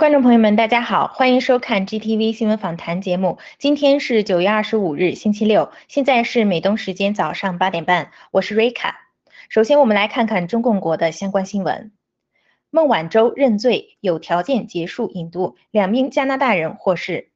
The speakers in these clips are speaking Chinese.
观众朋友们，大家好，欢迎收看 GTV 新闻访谈节目。今天是九月二十五日，星期六，现在是美东时间早上八点半，我是瑞卡。首先，我们来看看中共国的相关新闻。孟晚舟认罪，有条件结束引渡，两名加拿大人获释。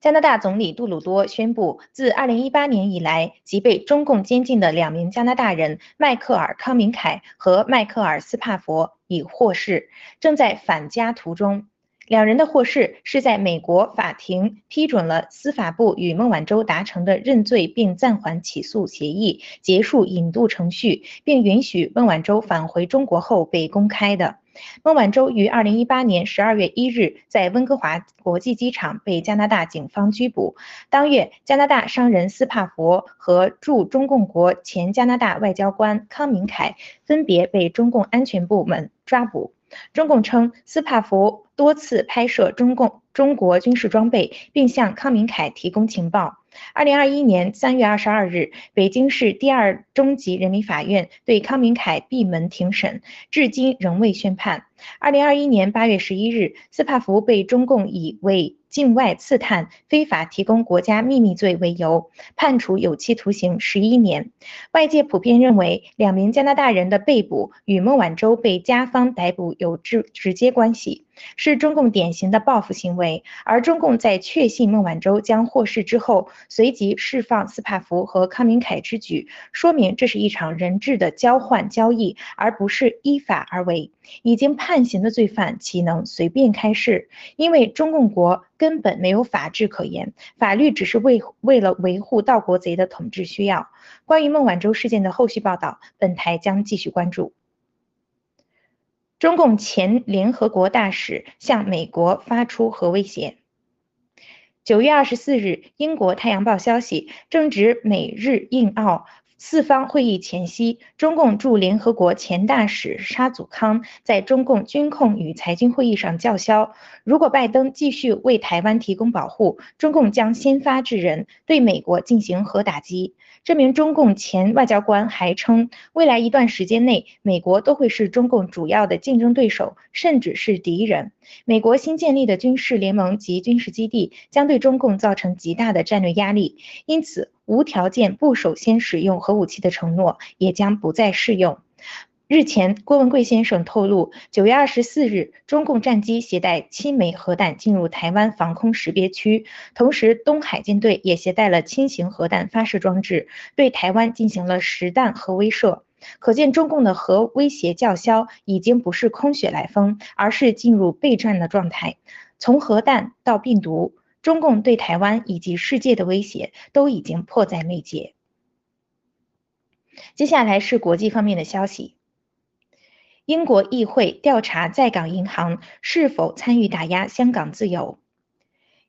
加拿大总理杜鲁多宣布，自二零一八年以来，即被中共监禁的两名加拿大人迈克尔·康明凯和迈克尔·斯帕佛已获释，正在返家途中。两人的获释是在美国法庭批准了司法部与孟晚舟达成的认罪并暂缓起诉协议、结束引渡程序，并允许孟晚舟返回中国后被公开的。孟晚舟于二零一八年十二月一日在温哥华国际机场被加拿大警方拘捕。当月，加拿大商人斯帕佛和驻中共国前加拿大外交官康明凯分别被中共安全部门抓捕。中共称，斯帕福多次拍摄中共中国军事装备，并向康明凯提供情报。二零二一年三月二十二日，北京市第二中级人民法院对康明凯闭门庭审，至今仍未宣判。二零二一年八月十一日，斯帕福被中共以为境外刺探、非法提供国家秘密罪为由，判处有期徒刑十一年。外界普遍认为，两名加拿大人的被捕与孟晚舟被加方逮捕有直直接关系。是中共典型的报复行为，而中共在确信孟晚舟将获释之后，随即释放斯帕福和康明凯之举，说明这是一场人质的交换交易，而不是依法而为。已经判刑的罪犯岂能随便开释？因为中共国根本没有法治可言，法律只是为为了维护盗国贼的统治需要。关于孟晚舟事件的后续报道，本台将继续关注。中共前联合国大使向美国发出核威胁。九月二十四日，英国《太阳报》消息，正值美日印澳四方会议前夕，中共驻联合国前大使沙祖康在中共军控与财经会议上叫嚣：如果拜登继续为台湾提供保护，中共将先发制人，对美国进行核打击。这名中共前外交官还称，未来一段时间内，美国都会是中共主要的竞争对手，甚至是敌人。美国新建立的军事联盟及军事基地将对中共造成极大的战略压力，因此无条件不首先使用核武器的承诺也将不再适用。日前，郭文贵先生透露，九月二十四日，中共战机携带七枚核弹进入台湾防空识别区，同时东海舰队也携带了轻型核弹发射装置，对台湾进行了实弹核威慑。可见，中共的核威胁叫嚣已经不是空穴来风，而是进入备战的状态。从核弹到病毒，中共对台湾以及世界的威胁都已经迫在眉睫。接下来是国际方面的消息。英国议会调查在港银行是否参与打压香港自由。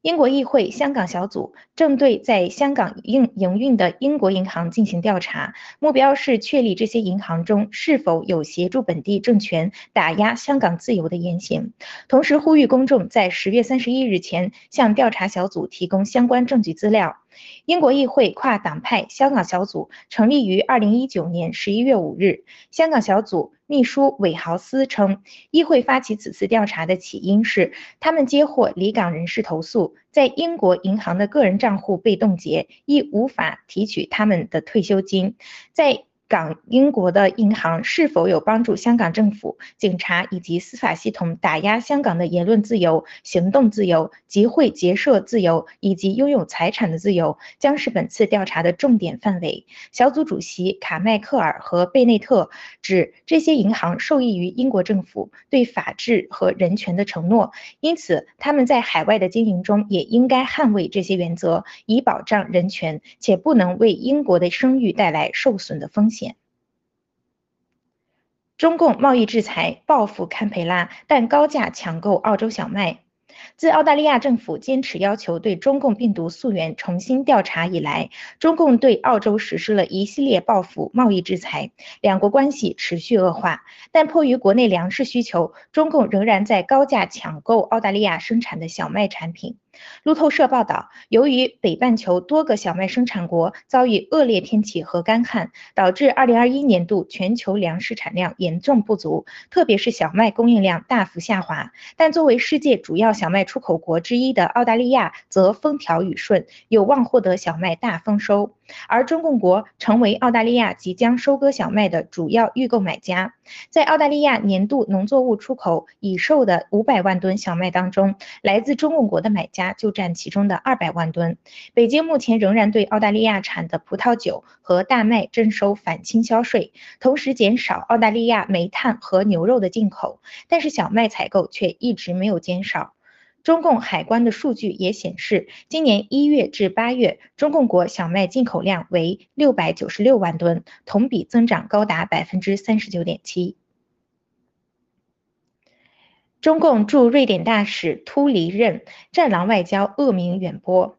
英国议会香港小组正对在香港营营运的英国银行进行调查，目标是确立这些银行中是否有协助本地政权打压香港自由的言行，同时呼吁公众在十月三十一日前向调查小组提供相关证据资料。英国议会跨党派香港小组成立于二零一九年十一月五日。香港小组秘书韦豪斯称，议会发起此次调查的起因是，他们接获离港人士投诉，在英国银行的个人账户被冻结，亦无法提取他们的退休金。在港英国的银行是否有帮助香港政府、警察以及司法系统打压香港的言论自由、行动自由、集会结社自由以及拥有财产的自由，将是本次调查的重点范围。小组主席卡迈克尔和贝内特指，这些银行受益于英国政府对法治和人权的承诺，因此他们在海外的经营中也应该捍卫这些原则，以保障人权，且不能为英国的声誉带来受损的风险。中共贸易制裁报复堪培拉，但高价抢购澳洲小麦。自澳大利亚政府坚持要求对中共病毒溯源重新调查以来，中共对澳洲实施了一系列报复贸易制裁，两国关系持续恶化。但迫于国内粮食需求，中共仍然在高价抢购澳大利亚生产的小麦产品。路透社报道，由于北半球多个小麦生产国遭遇恶劣天气和干旱，导致2021年度全球粮食产量严重不足，特别是小麦供应量大幅下滑。但作为世界主要小麦出口国之一的澳大利亚则风调雨顺，有望获得小麦大丰收。而中共国成为澳大利亚即将收割小麦的主要预购买家。在澳大利亚年度农作物出口已售的500万吨小麦当中，来自中共国的买家就占其中的200万吨。北京目前仍然对澳大利亚产的葡萄酒和大麦征收反倾销税，同时减少澳大利亚煤炭和牛肉的进口，但是小麦采购却一直没有减少。中共海关的数据也显示，今年一月至八月，中共国小麦进口量为六百九十六万吨，同比增长高达百分之三十九点七。中共驻瑞典大使突离任，战狼外交恶名远播。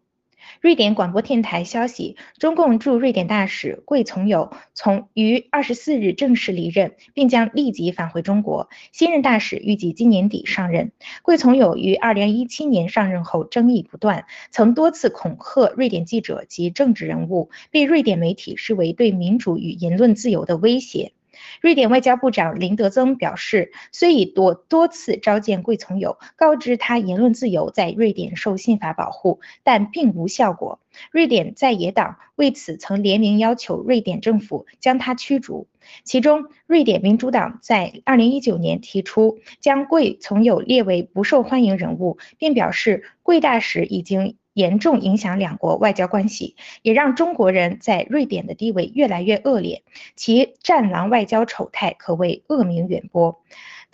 瑞典广播电台消息，中共驻瑞典大使桂从友从于二十四日正式离任，并将立即返回中国。新任大使预计今年底上任。桂从友于二零一七年上任后争议不断，曾多次恐吓瑞典记者及政治人物，被瑞典媒体视为对民主与言论自由的威胁。瑞典外交部长林德增表示，虽已多多次召见桂从友，告知他言论自由在瑞典受宪法保护，但并无效果。瑞典在野党为此曾联名要求瑞典政府将他驱逐。其中，瑞典民主党在2019年提出将桂从友列为不受欢迎人物，并表示桂大使已经。严重影响两国外交关系，也让中国人在瑞典的地位越来越恶劣，其战狼外交丑态可谓恶名远播。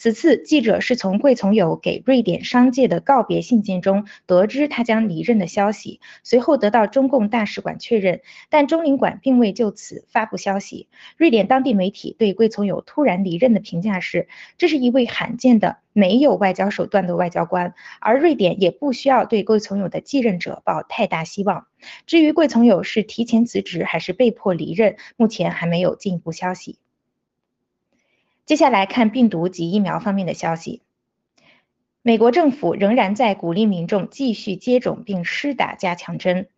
此次记者是从桂从友给瑞典商界的告别信件中得知他将离任的消息，随后得到中共大使馆确认，但中领馆并未就此发布消息。瑞典当地媒体对桂从友突然离任的评价是：这是一位罕见的没有外交手段的外交官，而瑞典也不需要对桂从友的继任者抱太大希望。至于桂从友是提前辞职还是被迫离任，目前还没有进一步消息。接下来看病毒及疫苗方面的消息。美国政府仍然在鼓励民众继续接种并施打加强针。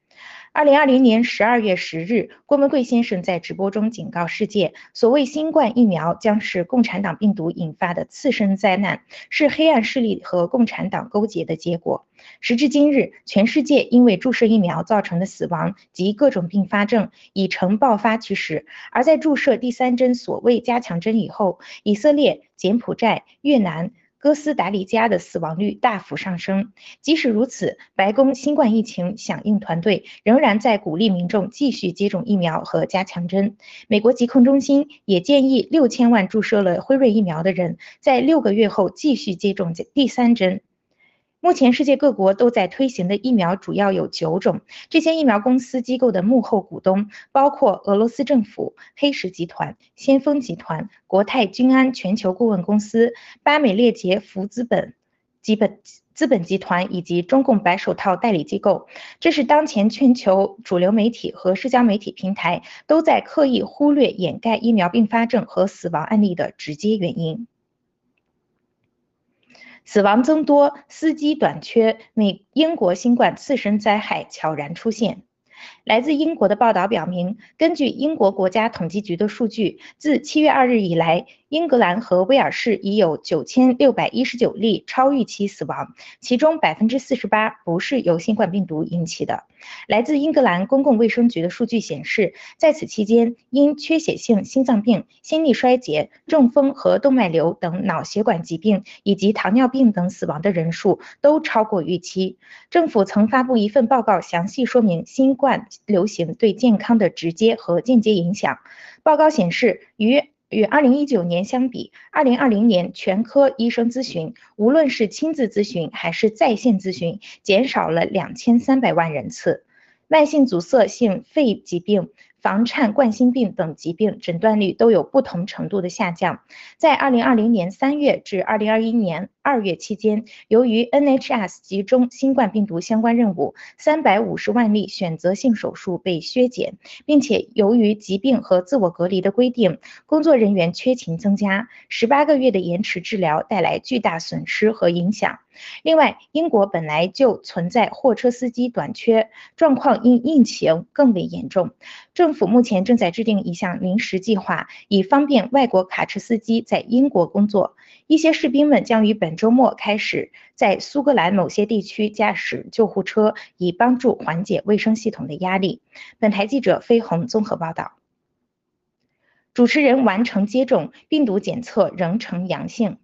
二零二零年十二月十日，郭文贵先生在直播中警告世界，所谓新冠疫苗将是共产党病毒引发的次生灾难，是黑暗势力和共产党勾结的结果。时至今日，全世界因为注射疫苗造成的死亡及各种并发症已呈爆发趋势，而在注射第三针所谓加强针以后，以色列、柬埔寨、越南。哥斯达黎加的死亡率大幅上升。即使如此，白宫新冠疫情响应团队仍然在鼓励民众继续接种疫苗和加强针。美国疾控中心也建议六千万注射了辉瑞疫苗的人在六个月后继续接种第三针。目前，世界各国都在推行的疫苗主要有九种。这些疫苗公司机构的幕后股东包括俄罗斯政府、黑石集团、先锋集团、国泰君安全球顾问公司、巴美列杰福资本基本资本集团以及中共白手套代理机构。这是当前全球主流媒体和社交媒体平台都在刻意忽略掩盖疫苗并发症和死亡案例的直接原因。死亡增多，司机短缺，美英国新冠次生灾害悄然出现。来自英国的报道表明，根据英国国家统计局的数据，自七月二日以来，英格兰和威尔士已有九千六百一十九例超预期死亡，其中百分之四十八不是由新冠病毒引起的。来自英格兰公共卫生局的数据显示，在此期间，因缺血性心脏病、心力衰竭、中风和动脉瘤等脑血管疾病以及糖尿病等死亡的人数都超过预期。政府曾发布一份报告，详细说明新冠流行对健康的直接和间接影响。报告显示，与与2019年相比，2020年全科医生咨询，无论是亲自咨询还是在线咨询，减少了2300万人次。慢性阻塞性肺疾病、房颤冠心病等疾病诊断率都有不同程度的下降。在2020年3月至2021年二月期间，由于 NHS 集中新冠病毒相关任务三百五十万例选择性手术被削减，并且由于疾病和自我隔离的规定，工作人员缺勤增加十八个月的延迟治疗带来巨大损失和影响。另外，英国本来就存在货车司机短缺状况，因疫情更为严重。政府目前正在制定一项临时计划，以方便外国卡车司机在英国工作。一些士兵们将于本周末开始在苏格兰某些地区驾驶救护车，以帮助缓解卫生系统的压力。本台记者飞鸿综合报道。主持人完成接种，病毒检测仍呈阳性。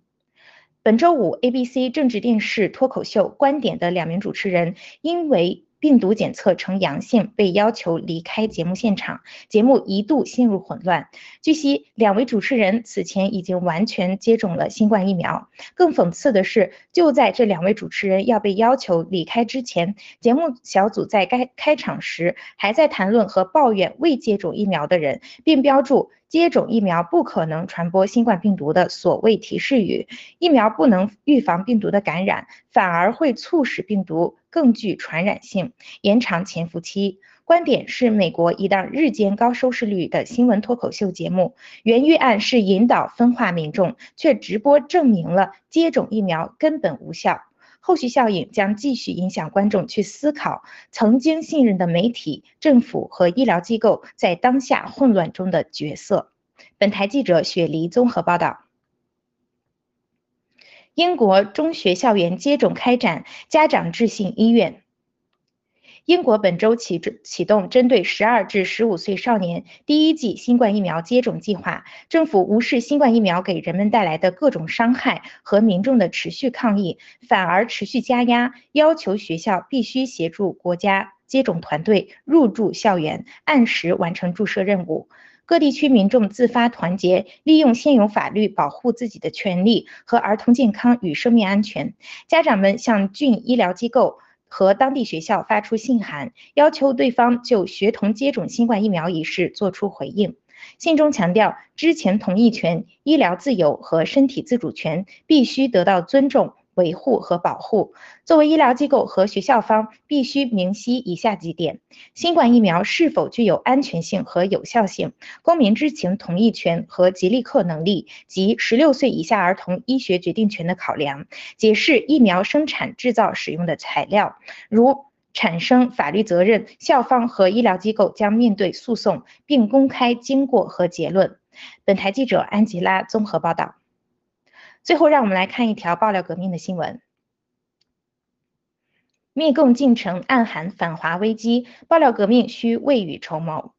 本周五，ABC 政治电视脱口秀《观点》的两名主持人因为病毒检测呈阳性，被要求离开节目现场，节目一度陷入混乱。据悉，两位主持人此前已经完全接种了新冠疫苗。更讽刺的是，就在这两位主持人要被要求离开之前，节目小组在该开场时还在谈论和抱怨未接种疫苗的人，并标注。接种疫苗不可能传播新冠病毒的所谓提示语，疫苗不能预防病毒的感染，反而会促使病毒更具传染性，延长潜伏期。观点是美国一档日渐高收视率的新闻脱口秀节目，原预案是引导分化民众，却直播证明了接种疫苗根本无效。后续效应将继续影响观众去思考曾经信任的媒体、政府和医疗机构在当下混乱中的角色。本台记者雪梨综合报道。英国中学校园接种开展，家长致信医院。英国本周启启动针对十二至十五岁少年第一剂新冠疫苗接种计划。政府无视新冠疫苗给人们带来的各种伤害和民众的持续抗议，反而持续加压，要求学校必须协助国家接种团队入驻校园，按时完成注射任务。各地区民众自发团结，利用现有法律保护自己的权利和儿童健康与生命安全。家长们向郡医疗机构。和当地学校发出信函，要求对方就学童接种新冠疫苗一事作出回应。信中强调，知情同意权、医疗自由和身体自主权必须得到尊重。维护和保护。作为医疗机构和学校方，必须明晰以下几点：新冠疫苗是否具有安全性和有效性，公民知情同意权和即立克能力及十六岁以下儿童医学决定权的考量，解释疫苗生产制造使用的材料，如产生法律责任，校方和医疗机构将面对诉讼，并公开经过和结论。本台记者安吉拉综合报道。最后，让我们来看一条爆料革命的新闻。密共进程暗含反华危机，爆料革命需未雨绸缪。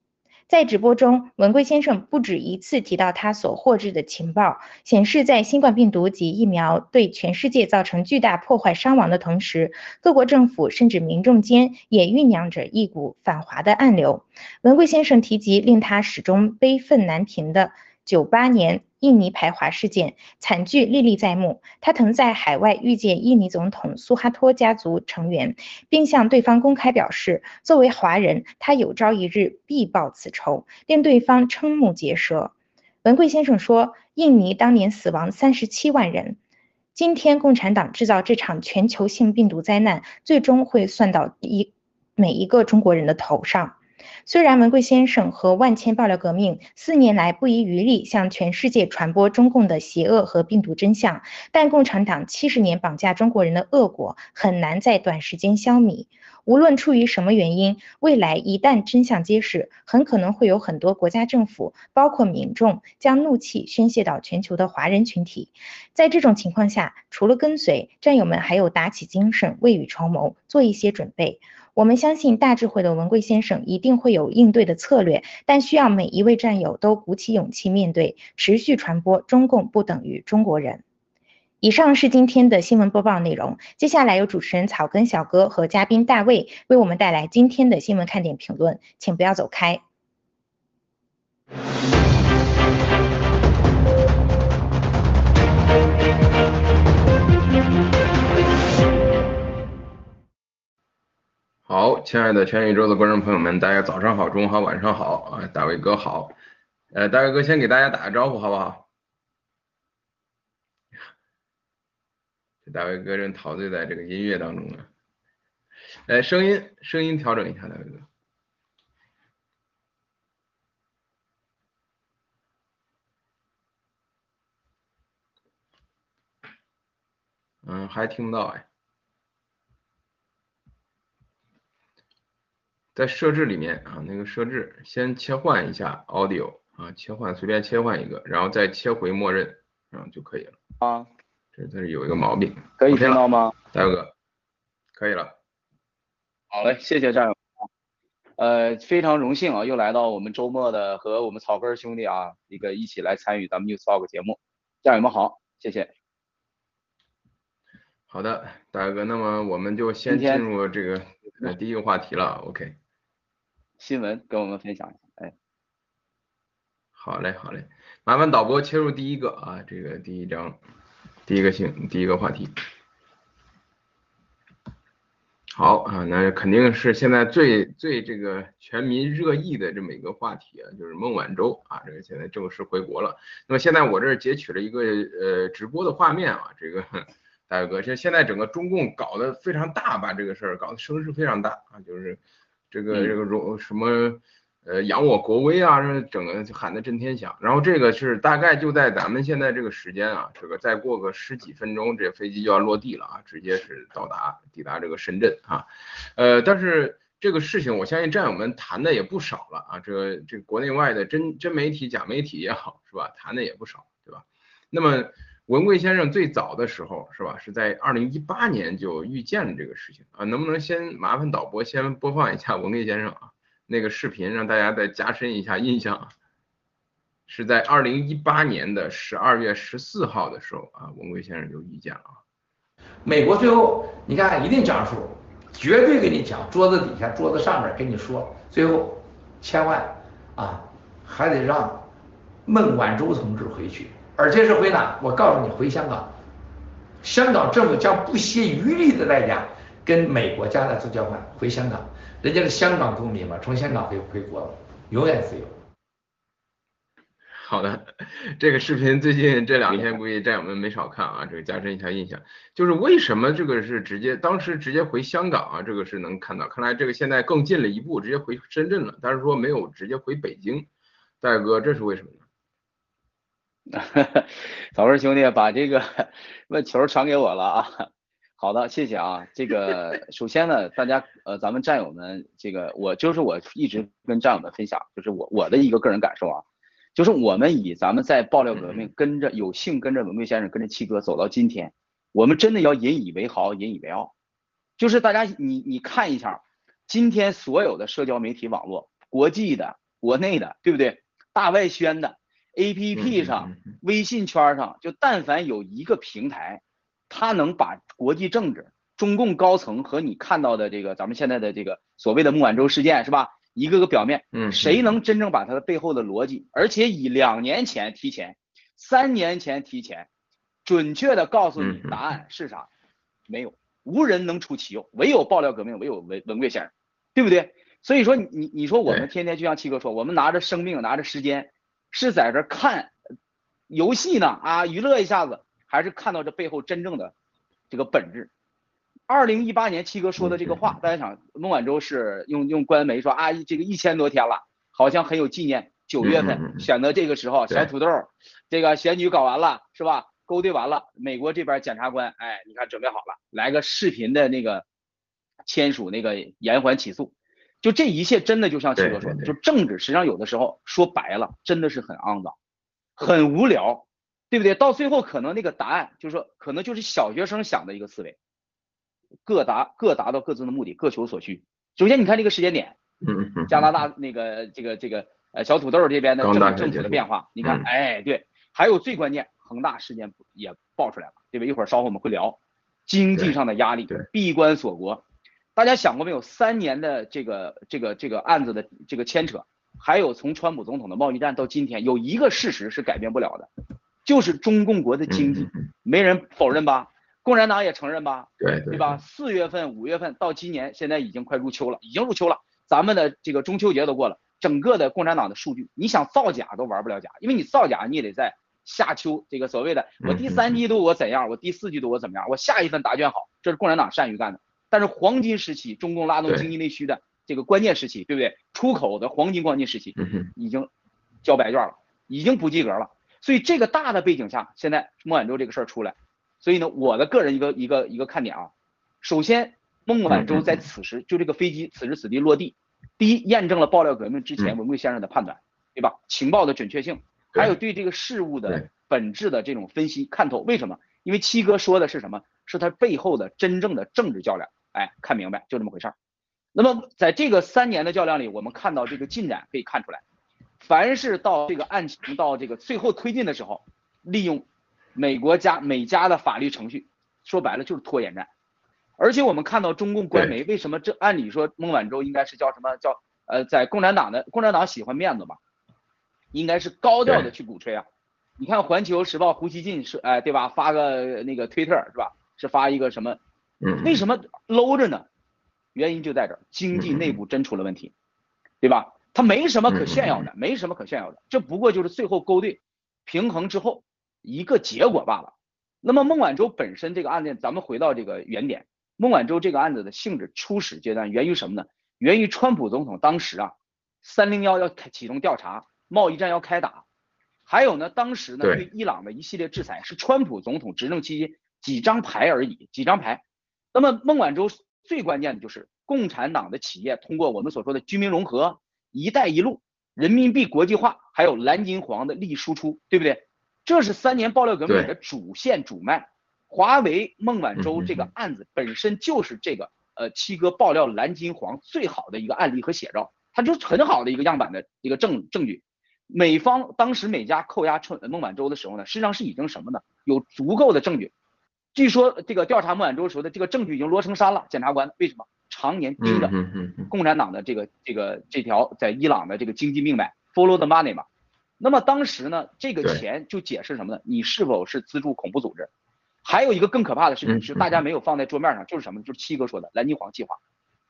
在直播中，文贵先生不止一次提到他所获知的情报，显示在新冠病毒及疫苗对全世界造成巨大破坏伤亡的同时，各国政府甚至民众间也酝酿着一股反华的暗流。文贵先生提及令他始终悲愤难平的九八年。印尼排华事件惨剧历历在目。他曾在海外遇见印尼总统苏哈托家族成员，并向对方公开表示，作为华人，他有朝一日必报此仇，令对方瞠目结舌。文贵先生说，印尼当年死亡三十七万人。今天，共产党制造这场全球性病毒灾难，最终会算到一每一个中国人的头上。虽然文贵先生和万千爆料革命四年来不遗余力向全世界传播中共的邪恶和病毒真相，但共产党七十年绑架中国人的恶果很难在短时间消弭。无论出于什么原因，未来一旦真相揭示，很可能会有很多国家政府，包括民众，将怒气宣泄到全球的华人群体。在这种情况下，除了跟随，战友们还有打起精神，未雨绸缪，做一些准备。我们相信大智慧的文贵先生一定会有应对的策略，但需要每一位战友都鼓起勇气面对，持续传播中共不等于中国人。以上是今天的新闻播报内容，接下来由主持人草根小哥和嘉宾大卫为我们带来今天的新闻看点评论，请不要走开。好，亲爱的全宇宙的观众朋友们，大家早上好，中午好，晚上好啊！大卫哥好，呃，大卫哥先给大家打个招呼，好不好？这大卫哥正陶醉在这个音乐当中呢。哎，声音声音调整一下，大卫哥。嗯，还听不到哎。在设置里面啊，那个设置先切换一下 audio 啊，切换随便切换一个，然后再切回默认，然后就可以了。啊，这这是有一个毛病，可以听到吗？大哥，可以了。好嘞，谢谢战友。呃，非常荣幸啊，又来到我们周末的和我们草根兄弟啊一个一起来参与咱们 News Talk 节目。战友们好，谢谢。好的，大哥，那么我们就先进入这个呃第一个话题了，OK。新闻跟我们分享一下，哎，好嘞，好嘞，麻烦导播切入第一个啊，这个第一章，第一个新，第一个话题。好啊，那肯定是现在最最这个全民热议的这么一个话题啊，就是孟晚舟啊，这个现在正式回国了。那么现在我这截取了一个呃直播的画面啊，这个大哥，这现在整个中共搞得非常大，把这个事儿搞得声势非常大啊，就是。这个这个荣什么呃扬我国威啊，这整个喊得震天响。然后这个是大概就在咱们现在这个时间啊，这个再过个十几分钟，这飞机就要落地了啊，直接是到达抵达这个深圳啊。呃，但是这个事情我相信战友们谈的也不少了啊，这个这个国内外的真真媒体假媒体也好是吧，谈的也不少对吧？那么。文贵先生最早的时候是吧，是在二零一八年就预见了这个事情啊，能不能先麻烦导播先播放一下文贵先生啊那个视频，让大家再加深一下印象啊？是在二零一八年的十二月十四号的时候啊，文贵先生就预见了啊。美国最后你看一定讲数，绝对给你讲，桌子底下、桌子上面跟你说，最后千万啊还得让孟晚舟同志回去。而且是回哪？我告诉你，回香港。香港政府将不惜余力的代价跟美国、加拿大做交换，回香港。人家是香港公民嘛，从香港回回国，永远自由。好的，这个视频最近这两天估计战友们没少看啊，这个加深一下印象。就是为什么这个是直接当时直接回香港啊？这个是能看到，看来这个现在更近了一步，直接回深圳了。但是说没有直接回北京，大哥，这是为什么？早根兄弟把这个 问球传给我了啊！好的，谢谢啊。这个首先呢，大家呃，咱们战友们，这个我就是我一直跟战友们分享，就是我我的一个个人感受啊，就是我们以咱们在爆料革命跟着有幸跟着文贵先生跟着七哥走到今天，我们真的要引以为豪，引以为傲。就是大家你你看一下，今天所有的社交媒体网络，国际的、国内的，对不对？大外宣的。A P P 上、微信圈上，就但凡有一个平台，它能把国际政治、中共高层和你看到的这个咱们现在的这个所谓的孟晚舟事件是吧？一个个表面，嗯，谁能真正把它的背后的逻辑，而且以两年前提前、三年前提前，准确的告诉你答案是啥？没有，无人能出其右，唯有爆料革命，唯有文文贵先生，对不对？所以说你你你说我们天天就像七哥说，我们拿着生命，拿着时间。是在这看游戏呢啊，娱乐一下子，还是看到这背后真正的这个本质？二零一八年七哥说的这个话，大家想，孟晚舟是用用官媒说啊，这个一千多天了，好像很有纪念。九月份选择这个时候，小土豆，这个选举搞完了是吧？勾兑完了，美国这边检察官，哎，你看准备好了，来个视频的那个签署那个延缓起诉。就这一切真的就像七哥说的，就政治实际上有的时候说白了真的是很肮脏，很无聊，对不对？到最后可能那个答案就是说，可能就是小学生想的一个思维，各达各达到各自的目的，各求所需。首先你看这个时间点，加拿大那个这个这个呃小土豆这边的政政府的变化，你看，哎对，还有最关键恒大事件也爆出来了，对吧？一会儿稍后我们会聊经济上的压力，闭关锁国。大家想过没有？三年的这个这个这个案子的这个牵扯，还有从川普总统的贸易战到今天，有一个事实是改变不了的，就是中共国的经济，没人否认吧？共产党也承认吧？对对吧？四月份、五月份到今年，现在已经快入秋了，已经入秋了，咱们的这个中秋节都过了，整个的共产党的数据，你想造假都玩不了假，因为你造假你也得在夏秋这个所谓的我第三季度我怎样，我第四季度我怎么样，我下一份答卷好，这是共产党善于干的。但是黄金时期，中共拉动经济内需的这个关键时期，对不对？出口的黄金黄金时期已经交白卷了，已经不及格了。所以这个大的背景下，现在孟晚舟这个事儿出来，所以呢，我的个人一个一个一个看点啊，首先孟晚舟在此时就这个飞机此时此地落地，第一验证了爆料革命之前文贵先生的判断，对吧？情报的准确性，还有对这个事物的本质的这种分析看透。为什么？因为七哥说的是什么？是他背后的真正的政治较量。哎，看明白就这么回事儿。那么在这个三年的较量里，我们看到这个进展可以看出来，凡是到这个案情到这个最后推进的时候，利用美国家美加的法律程序，说白了就是拖延战。而且我们看到中共官媒为什么这按理说孟晚舟应该是叫什么叫呃在共产党的共产党喜欢面子嘛，应该是高调的去鼓吹啊。你看环球时报胡锡进是哎对吧发个那个推特是吧是发一个什么？为什么搂着呢？原因就在这儿，经济内部真出了问题，对吧？他没什么可炫耀的，没什么可炫耀的，这不过就是最后勾兑平衡之后一个结果罢了。那么孟晚舟本身这个案件，咱们回到这个原点，孟晚舟这个案子的性质初始阶段源于什么呢？源于川普总统当时啊，三零幺要启动调查，贸易战要开打，还有呢，当时呢对伊朗的一系列制裁是川普总统执政期间几张牌而已，几张牌。那么孟晚舟最关键的就是共产党的企业通过我们所说的居民融合、一带一路、人民币国际化，还有蓝金黄的利益输出，对不对？这是三年爆料革命的主线主脉。华为孟晚舟这个案子本身就是这个呃七哥爆料蓝金黄最好的一个案例和写照，它就是很好的一个样板的一个证证据。美方当时美家扣押春孟晚舟的时候呢，实际上是已经什么呢？有足够的证据。据说这个调查孟晚舟时候的这个证据已经摞成山了。检察官为什么常年盯着共产党的这个这个这条在伊朗的这个经济命脉，follow the money 嘛？那么当时呢，这个钱就解释什么呢？你是否是资助恐怖组织？还有一个更可怕的事情是大家没有放在桌面上，就是什么？就是七哥说的蓝金黄计划。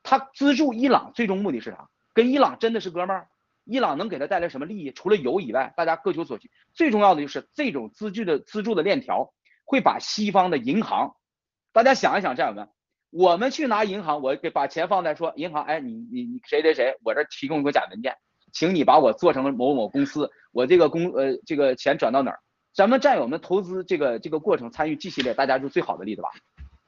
他资助伊朗最终目的是啥？跟伊朗真的是哥们儿？伊朗能给他带来什么利益？除了油以外，大家各求所需。最重要的就是这种资助的资助的链条。会把西方的银行，大家想一想，战友们，我们去拿银行，我给把钱放在说银行，哎，你你你谁谁谁，我这提供一个假文件，请你把我做成某某公司，我这个公呃这个钱转到哪儿？咱们战友们投资这个这个过程参与 G 系列，大家就最好的例子吧。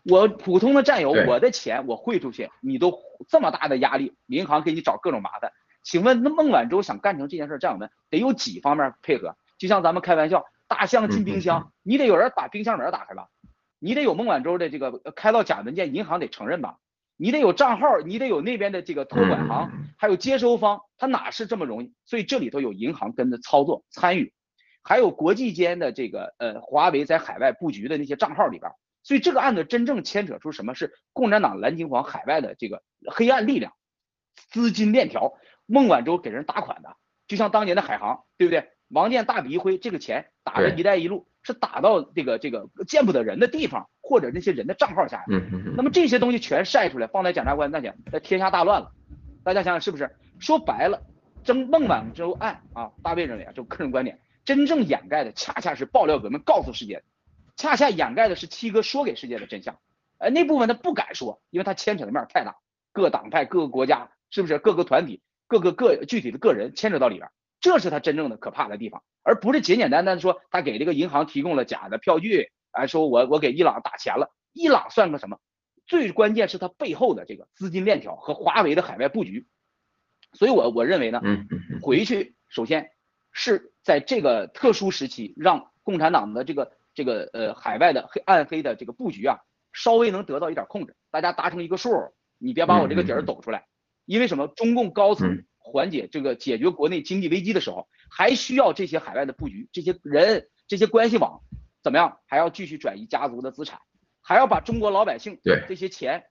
我普通的战友，我的钱我汇出去，你都这么大的压力，银行给你找各种麻烦。请问那孟晚舟想干成这件事，战友们得有几方面配合？就像咱们开玩笑。大象进冰箱，你得有人把冰箱门打开吧？你得有孟晚舟的这个开到假文件，银行得承认吧？你得有账号，你得有那边的这个托管行，还有接收方，他哪是这么容易？所以这里头有银行跟着操作参与，还有国际间的这个呃华为在海外布局的那些账号里边，所以这个案子真正牵扯出什么是共产党蓝金黄海外的这个黑暗力量，资金链条，孟晚舟给人打款的，就像当年的海航，对不对？王建大笔一挥，这个钱打着一带一路是打到这个这个见不得人的地方，或者那些人的账号下。嗯那么这些东西全晒出来，放在检察官那讲，那天下大乱了。大家想想是不是？说白了，争孟晚舟案啊，大卫认为啊，就个人观点，真正掩盖的恰恰是爆料革命告诉世界的，恰恰掩盖的是七哥说给世界的真相。哎，那部分他不敢说，因为他牵扯的面太大，各党派、各个国家，是不是？各个团体、各个个具体的个人牵扯到里边。这是他真正的可怕的地方，而不是简简单单说他给这个银行提供了假的票据，啊，说我我给伊朗打钱了，伊朗算个什么？最关键是他背后的这个资金链条和华为的海外布局。所以，我我认为呢，回去首先是在这个特殊时期，让共产党的这个这个呃海外的黑暗黑的这个布局啊，稍微能得到一点控制，大家达成一个数，你别把我这个底儿抖出来，因为什么？中共高层。缓解这个解决国内经济危机的时候，还需要这些海外的布局，这些人这些关系网怎么样？还要继续转移家族的资产，还要把中国老百姓对这些钱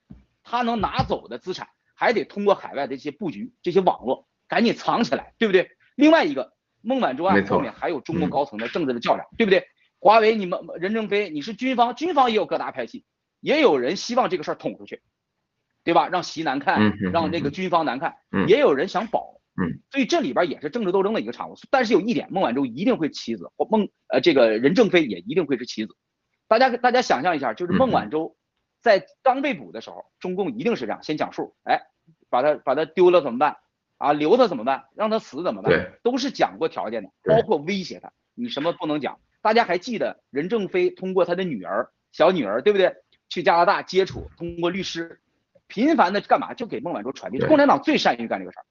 他能拿走的资产，还得通过海外的一些布局、这些网络赶紧藏起来，对不对？另外一个孟晚舟案后面还有中国高层的政治的较量，对不对？华为，你们任正非，你是军方，军方也有各大派系，也有人希望这个事儿捅出去，对吧？让习难看，让这个军方难看，也有人想保，所以这里边也是政治斗争的一个产物。但是有一点，孟晚舟一定会棋子，或孟呃这个任正非也一定会是棋子。大家大家想象一下，就是孟晚舟在刚被捕的时候，中共一定是这样，先讲数，哎，把他把他丢了怎么办？啊，留他怎么办？让他死怎么办？都是讲过条件的，包括威胁他，你什么不能讲？大家还记得任正非通过他的女儿，小女儿，对不对？去加拿大接触，通过律师，频繁的干嘛？就给孟晚舟传递。共产党最善于干这个事儿，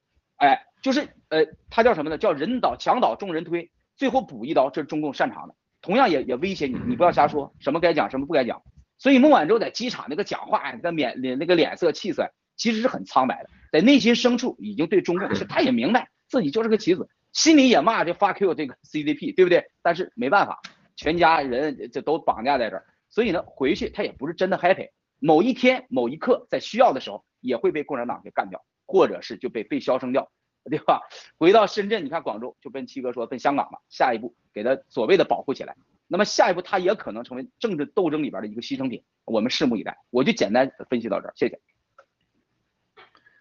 哎，就是呃，他叫什么呢？叫人倒墙倒众人推，最后补一刀，这是中共擅长的。同样也也威胁你，你不要瞎说，什么该讲，什么不该讲。所以孟晚舟在机场那个讲话，那脸脸那个脸色气色，其实是很苍白的，在内心深处已经对中共，是他也明白自己就是个棋子。心里也骂这 fuck you 这个 CCP 对不对？但是没办法，全家人这都绑架在这儿，所以呢，回去他也不是真的 happy。某一天某一刻在需要的时候，也会被共产党给干掉，或者是就被被消声掉，对吧？回到深圳，你看广州就跟七哥说奔香港了，下一步给他所谓的保护起来，那么下一步他也可能成为政治斗争里边的一个牺牲品，我们拭目以待。我就简单分析到这，谢谢。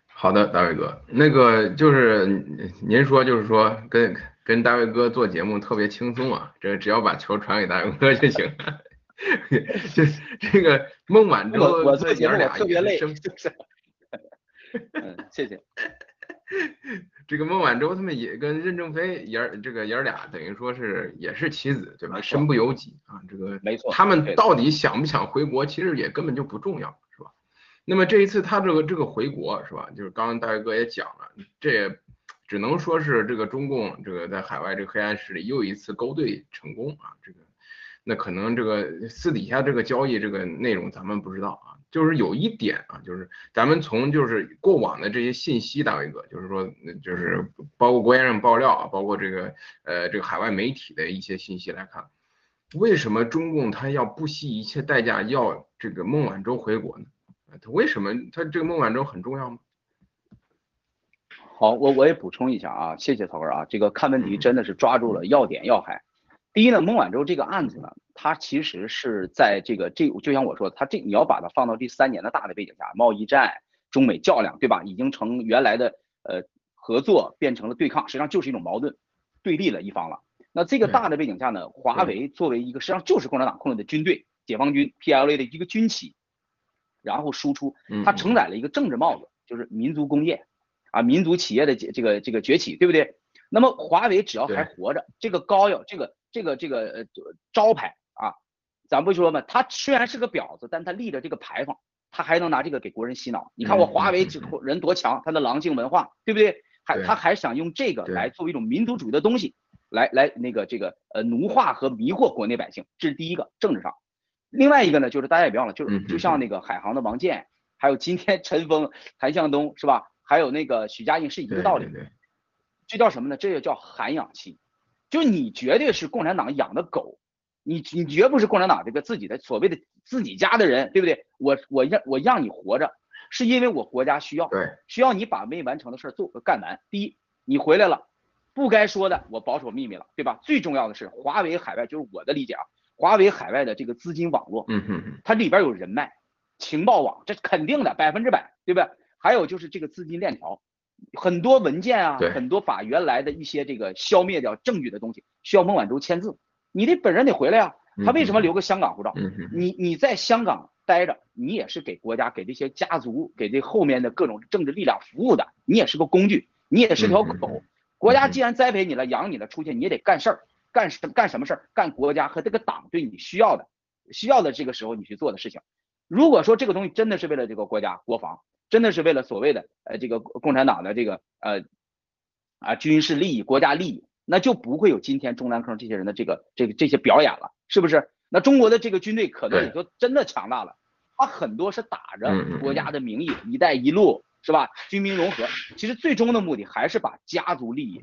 好的，大卫哥，那个就是您说，就是说跟跟大卫哥做节目特别轻松啊，这只要把球传给大卫哥就行。就这个孟晚舟，我做节目特别累，谢谢。这个孟晚舟他们也跟任正非爷儿这个爷儿俩等于说是也是棋子，对吧？身不由己啊，这个没错。他们到底想不想回国，其实也根本就不重要。是吧那么这一次他这个这个回国是吧？就是刚刚大卫哥也讲了，这也只能说是这个中共这个在海外这个黑暗势力又一次勾兑成功啊。这个那可能这个私底下这个交易这个内容咱们不知道啊。就是有一点啊，就是咱们从就是过往的这些信息，大卫哥就是说，就是包括国家上爆料啊，包括这个呃这个海外媒体的一些信息来看，为什么中共他要不惜一切代价要这个孟晚舟回国呢？他为什么他这个孟晚舟很重要吗？好，我我也补充一下啊，谢谢曹哥啊，这个看问题真的是抓住了要点要害。第一呢，孟晚舟这个案子呢，它其实是在这个这就像我说，它这你要把它放到第三年的大的背景下，贸易战、中美较量，对吧？已经从原来的呃合作变成了对抗，实际上就是一种矛盾对立了一方了。那这个大的背景下呢，华为作为一个实际上就是共产党控制的军队，解放军 PLA 的一个军旗。然后输出，它承载了一个政治帽子，就是民族工业啊，民族企业的这个这个崛起，对不对？那么华为只要还活着，这个膏药这个这个这个呃招牌啊，咱不说嘛，他虽然是个婊子，但他立着这个牌坊，他还能拿这个给国人洗脑。你看我华为这人多强，他的狼性文化，对不对？还他还想用这个来作为一种民族主义的东西，来来那个这个呃奴化和迷惑国内百姓，这是第一个政治上。另外一个呢，就是大家也别忘了，就是就像那个海航的王健，还有今天陈峰、谭向东是吧？还有那个许家印是一个道理。这叫什么呢？这就叫涵养期。就你绝对是共产党养的狗，你你绝不是共产党这个自己的所谓的自己家的人，对不对？我我让我让你活着，是因为我国家需要，对，需要你把没完成的事儿做干完。第一，你回来了，不该说的我保守秘密了，对吧？最重要的是华为海外，就是我的理解啊。华为海外的这个资金网络，嗯嗯它里边有人脉、情报网，这肯定的，百分之百，对不对？还有就是这个资金链条，很多文件啊，很多把原来的一些这个消灭掉证据的东西，需要孟晚舟签字，你得本人得回来呀。他为什么留个香港护照？你你在香港待着，你也是给国家、给这些家族、给这后面的各种政治力量服务的，你也是个工具，你也是条狗。国家既然栽培你了、养你了，出去你也得干事儿。干什干什么事儿？干国家和这个党对你需要的、需要的这个时候你去做的事情。如果说这个东西真的是为了这个国家国防，真的是为了所谓的呃这个共产党的这个呃啊军事利益、国家利益，那就不会有今天中南坑这些人的这个这个这些表演了，是不是？那中国的这个军队可能也就真的强大了。他很多是打着国家的名义，一带一路是吧？军民融合，其实最终的目的还是把家族利益。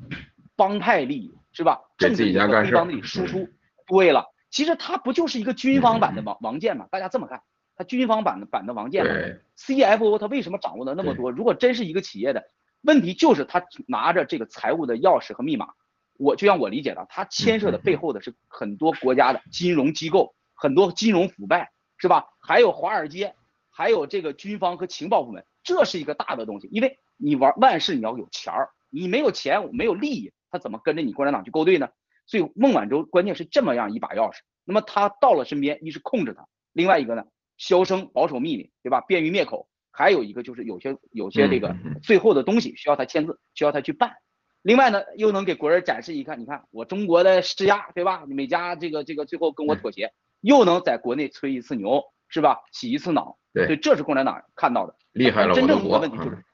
帮派利益是吧？政治利益非帮的输出。对了，其实他不就是一个军方版的王王建吗？大家这么看，他军方版的版的王建吗？CFO 他为什么掌握的那么多？如果真是一个企业的问题，就是他拿着这个财务的钥匙和密码，我就像我理解的，他牵涉的背后的是很多国家的金融机构，很多金融腐败，是吧？还有华尔街，还有这个军方和情报部门，这是一个大的东西。因为你玩万事你要有钱儿，你没有钱没有利益，他怎么跟着你共产党去勾兑呢？所以孟晚舟关键是这么样一把钥匙。那么他到了身边，一是控制他，另外一个呢，销声保守秘密，对吧？便于灭口。还有一个就是有些有些这个最后的东西需要他签字，需要他去办。另外呢，又能给国人展示一看，你看我中国的施压，对吧？美加这个这个最后跟我妥协，又能在国内吹一次牛，是吧？洗一次脑。对，这是共产党看到的。厉害了，真正的问题就是，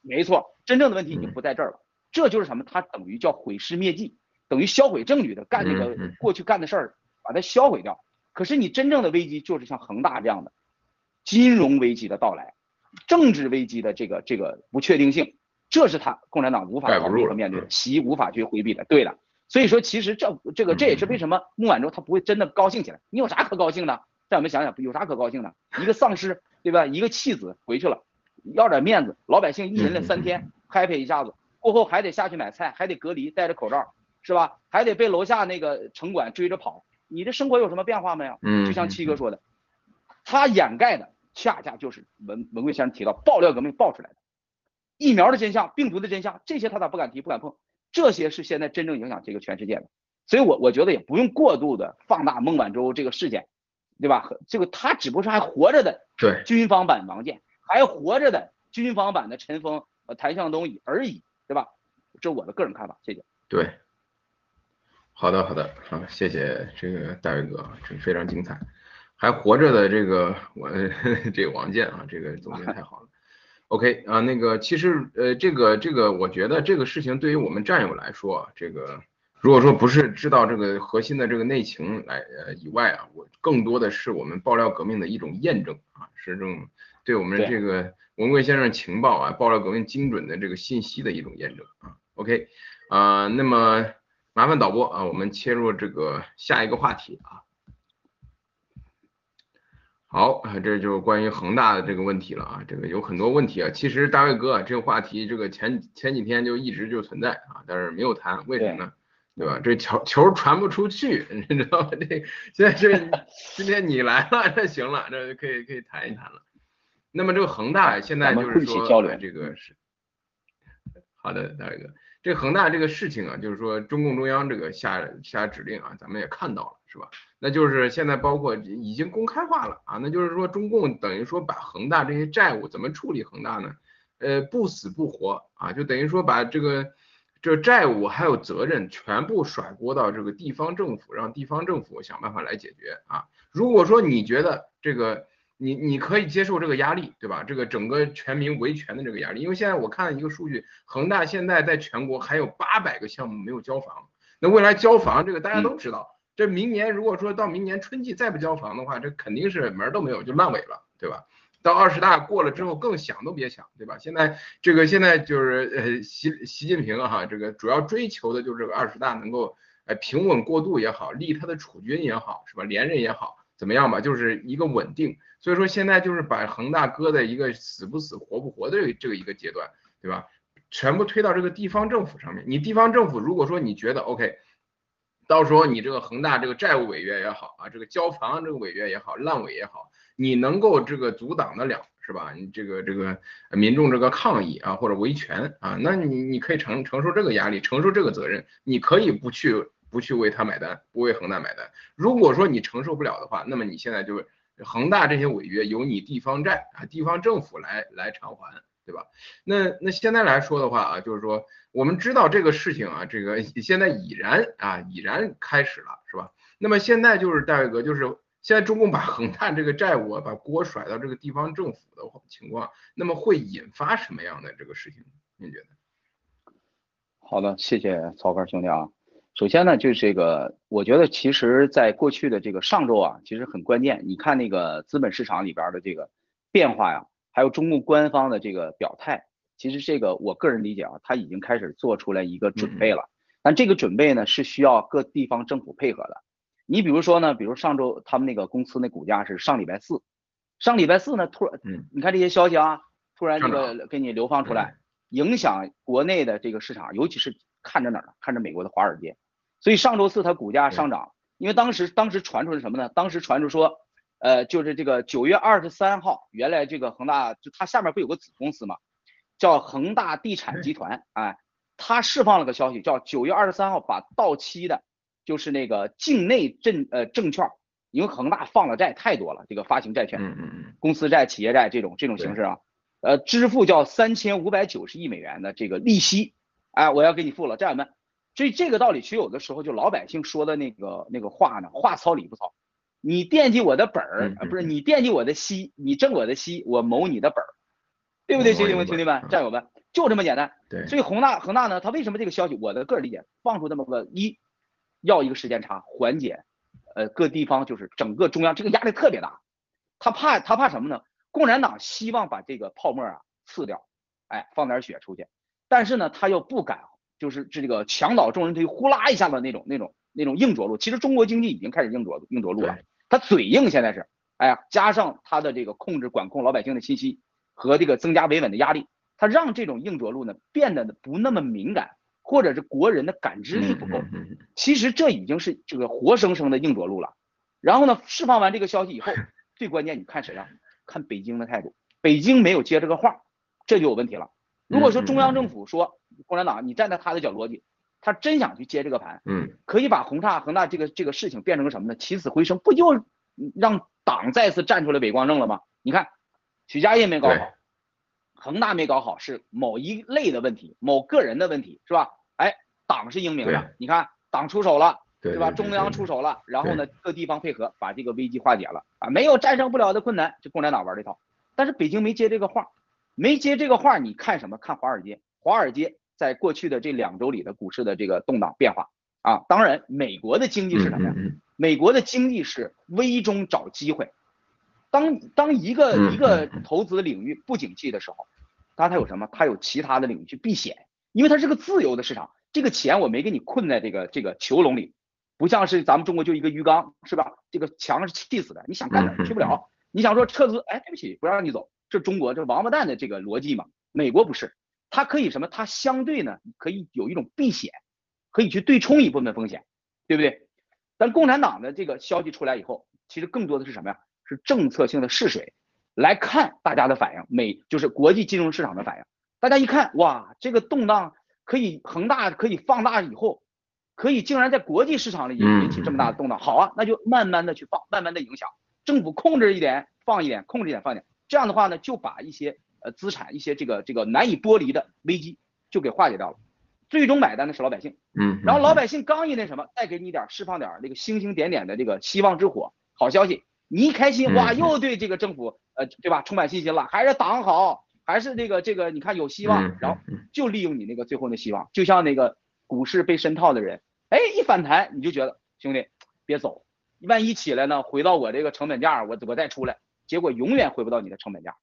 没错，真正的问题已经不在这儿了。这就是什么？他等于叫毁尸灭迹，等于销毁证据的干这个过去干的事儿，把它销毁掉。可是你真正的危机就是像恒大这样的金融危机的到来。政治危机的这个这个不确定性，这是他共产党无法逃避和面对的，习无法去回避的。对的，所以说其实这这个这也是为什么孟晚舟他不会真的高兴起来。你有啥可高兴的？让我们想想，有啥可高兴的？一个丧尸对吧？一个弃子回去了，要点面子，老百姓一人了三天，happy 一下子，过后还得下去买菜，还得隔离，戴着口罩，是吧？还得被楼下那个城管追着跑，你的生活有什么变化没有？嗯，就像七哥说的，他掩盖的。恰恰就是文文贵先生提到爆料革命爆出来的疫苗的真相、病毒的真相，这些他咋不敢提、不敢碰？这些是现在真正影响这个全世界的，所以我我觉得也不用过度的放大孟晚舟这个事件，对吧？这个他只不过是还活着的对军方版王健，还活着的军方版的陈峰和谭向东而已，对吧？这是我的个人看法，谢谢。对，好的好的好，谢谢这个大卫哥，这非常精彩。还活着的这个我 这个王健啊，这个总结太好了。OK 啊，那个其实呃这个这个我觉得这个事情对于我们战友来说啊，这个如果说不是知道这个核心的这个内情来呃以外啊，我更多的是我们爆料革命的一种验证啊，是这种对我们这个文贵先生情报啊爆料革命精准的这个信息的一种验证啊。OK 啊，那么麻烦导播啊，我们切入这个下一个话题啊。好，这就是关于恒大的这个问题了啊，这个有很多问题啊。其实大卫哥这个话题，这个前前几天就一直就存在啊，但是没有谈，为什么呢？对吧？这球球传不出去，你知道吗？这现在这今天你来了，这行了，这可以可以谈一谈了。那么这个恒大现在就是说这个是好的，大卫哥，这恒大这个事情啊，就是说中共中央这个下下指令啊，咱们也看到了。是吧？那就是现在包括已经公开化了啊，那就是说中共等于说把恒大这些债务怎么处理恒大呢？呃，不死不活啊，就等于说把这个这债务还有责任全部甩锅到这个地方政府，让地方政府想办法来解决啊。如果说你觉得这个你你可以接受这个压力，对吧？这个整个全民维权的这个压力，因为现在我看一个数据，恒大现在在全国还有八百个项目没有交房，那未来交房这个大家都知道。这明年如果说到明年春季再不交房的话，这肯定是门儿都没有，就烂尾了，对吧？到二十大过了之后，更想都别想，对吧？现在这个现在就是呃习习近平哈，这个主要追求的就是这个二十大能够呃平稳过渡也好，立他的储君也好，是吧？连任也好，怎么样吧？就是一个稳定。所以说现在就是把恒大搁在一个死不死活不活的这个一个阶段，对吧？全部推到这个地方政府上面。你地方政府如果说你觉得 OK。到时候你这个恒大这个债务违约也好啊，这个交房这个违约也好，烂尾也好，你能够这个阻挡得了是吧？你这个这个民众这个抗议啊或者维权啊，那你你可以承承受这个压力，承受这个责任，你可以不去不去为他买单，不为恒大买单。如果说你承受不了的话，那么你现在就恒大这些违约由你地方债啊地方政府来来偿还。对吧？那那现在来说的话啊，就是说我们知道这个事情啊，这个现在已然啊已然开始了，是吧？那么现在就是大卫哥，就是现在中共把 恒大这个债务啊把锅甩到这个地方政府的情况，那么会引发什么样的这个事情？您觉得？好的，谢谢曹哥兄弟啊。首先呢，就是这个，我觉得其实在过去的这个上周啊，其实很关键。你看那个资本市场里边的这个变化呀。还有中共官方的这个表态，其实这个我个人理解啊，他已经开始做出来一个准备了。但这个准备呢，是需要各地方政府配合的。你比如说呢，比如上周他们那个公司那股价是上礼拜四，上礼拜四呢突然，你看这些消息啊，突然这个给你流放出来，影响国内的这个市场，尤其是看着哪儿呢？看着美国的华尔街。所以上周四它股价上涨，因为当时当时传出是什么呢？当时传出说，呃，就是这个九月二十三号，原来这个恒大就它下面不有个子公司嘛，叫恒大地产集团，哎，它释放了个消息，叫九月二十三号把到期的，就是那个境内证呃证券，因为恒大放了债太多了，这个发行债券，嗯嗯公司债、企业债这种这种形式啊，呃，支付叫三千五百九十亿美元的这个利息，哎，我要给你付了，战友们。所以这个道理，其实有的时候就老百姓说的那个那个话呢，话糙理不糙。你惦记我的本儿，不是你惦记我的息，你挣我的息，我谋你的本儿，对不对，兄弟们、兄弟们、战友们，就这么简单。对。所以恒大恒大呢，他为什么这个消息，我的个人理解，放出这么个一，要一个时间差，缓解，呃，各地方就是整个中央这个压力特别大，他怕他怕什么呢？共产党希望把这个泡沫啊刺掉，哎，放点血出去，但是呢，他又不敢。就是这个墙倒众人推，呼啦一下子那种那种那种硬着陆。其实中国经济已经开始硬着硬着陆了，他嘴硬现在是，哎呀，加上他的这个控制管控老百姓的信息和这个增加维稳的压力，他让这种硬着陆呢变得不那么敏感，或者是国人的感知力不够。其实这已经是这个活生生的硬着陆了。然后呢，释放完这个消息以后，最关键你看谁啊？看北京的态度，北京没有接这个话，这就有问题了。如果说中央政府说共产党，你站在他的角逻辑，他真想去接这个盘，嗯，可以把恒大恒大这个这个事情变成什么呢？起死回生，不就让党再次站出来伟光正了吗？你看，许家印没搞好，恒大没搞好，是某一类的问题，某个人的问题，是吧？哎，党是英明的，你看党出手了，对吧？中央出手了，然后呢，各地方配合把这个危机化解了啊，没有战胜不了的困难，就共产党玩这套，但是北京没接这个话。没接这个话，你看什么？看华尔街。华尔街在过去的这两周里的股市的这个动荡变化啊，当然，美国的经济是什么呀？美国的经济是危中找机会。当当一个一个投资领域不景气的时候，它它有什么？它有其他的领域去避险，因为它是个自由的市场。这个钱我没给你困在这个这个囚笼里，不像是咱们中国就一个鱼缸，是吧？这个墙是气死的，你想干哪去不了。你想说撤资，哎，对不起，不让你走。是中国这王八蛋的这个逻辑嘛？美国不是，它可以什么？它相对呢，可以有一种避险，可以去对冲一部分风险，对不对？但共产党的这个消息出来以后，其实更多的是什么呀？是政策性的试水，来看大家的反应，美就是国际金融市场的反应。大家一看，哇，这个动荡可以恒大可以放大以后，可以竟然在国际市场里引起这么大的动荡，好啊，那就慢慢的去放，慢慢的影响，政府控制一点放一点，控制一点放一点。这样的话呢，就把一些呃资产、一些这个这个难以剥离的危机就给化解掉了。最终买单的是老百姓，嗯，然后老百姓刚一那什么，再给你点释放点那个星星点点的这个希望之火，好消息，你一开心哇，又对这个政府呃对吧充满信心了，还是党好，还是这个这个你看有希望，然后就利用你那个最后的希望，就像那个股市被深套的人，哎一反弹你就觉得兄弟别走，万一起来呢，回到我这个成本价，我我再出来。结果永远回不到你的成本价，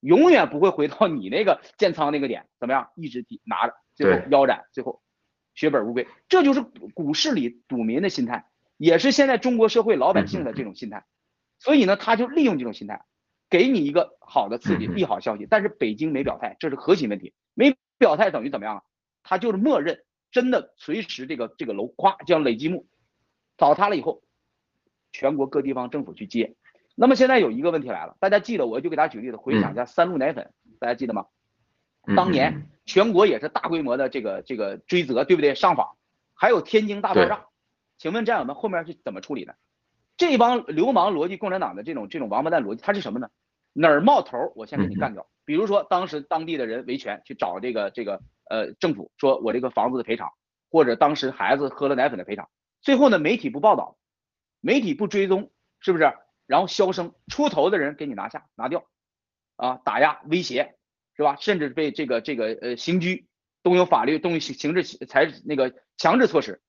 永远不会回到你那个建仓那个点，怎么样？一直拿着，最后腰斩，最后血本无归。这就是股市里赌民的心态，也是现在中国社会老百姓的这种心态。所以呢，他就利用这种心态，给你一个好的刺激、利好消息。但是北京没表态，这是核心问题。没表态等于怎么样？他就是默认，真的随时这个这个楼咵就要累积木倒塌了以后，全国各地方政府去接。那么现在有一个问题来了，大家记得，我就给大家举例子，回想一下三鹿奶粉，大家记得吗？当年全国也是大规模的这个这个追责，对不对？上访，还有天津大爆炸，请问战友们后面是怎么处理的？这帮流氓逻辑，共产党的这种这种王八蛋逻辑，它是什么呢？哪儿冒头，我先给你干掉。比如说当时当地的人维权去找这个这个呃政府，说我这个房子的赔偿，或者当时孩子喝了奶粉的赔偿，最后呢媒体不报道，媒体不追踪，是不是？然后销声，出头的人给你拿下拿掉，啊，打压威胁，是吧？甚至被这个这个呃刑拘，动用法律，动用刑刑制才那个强制措施。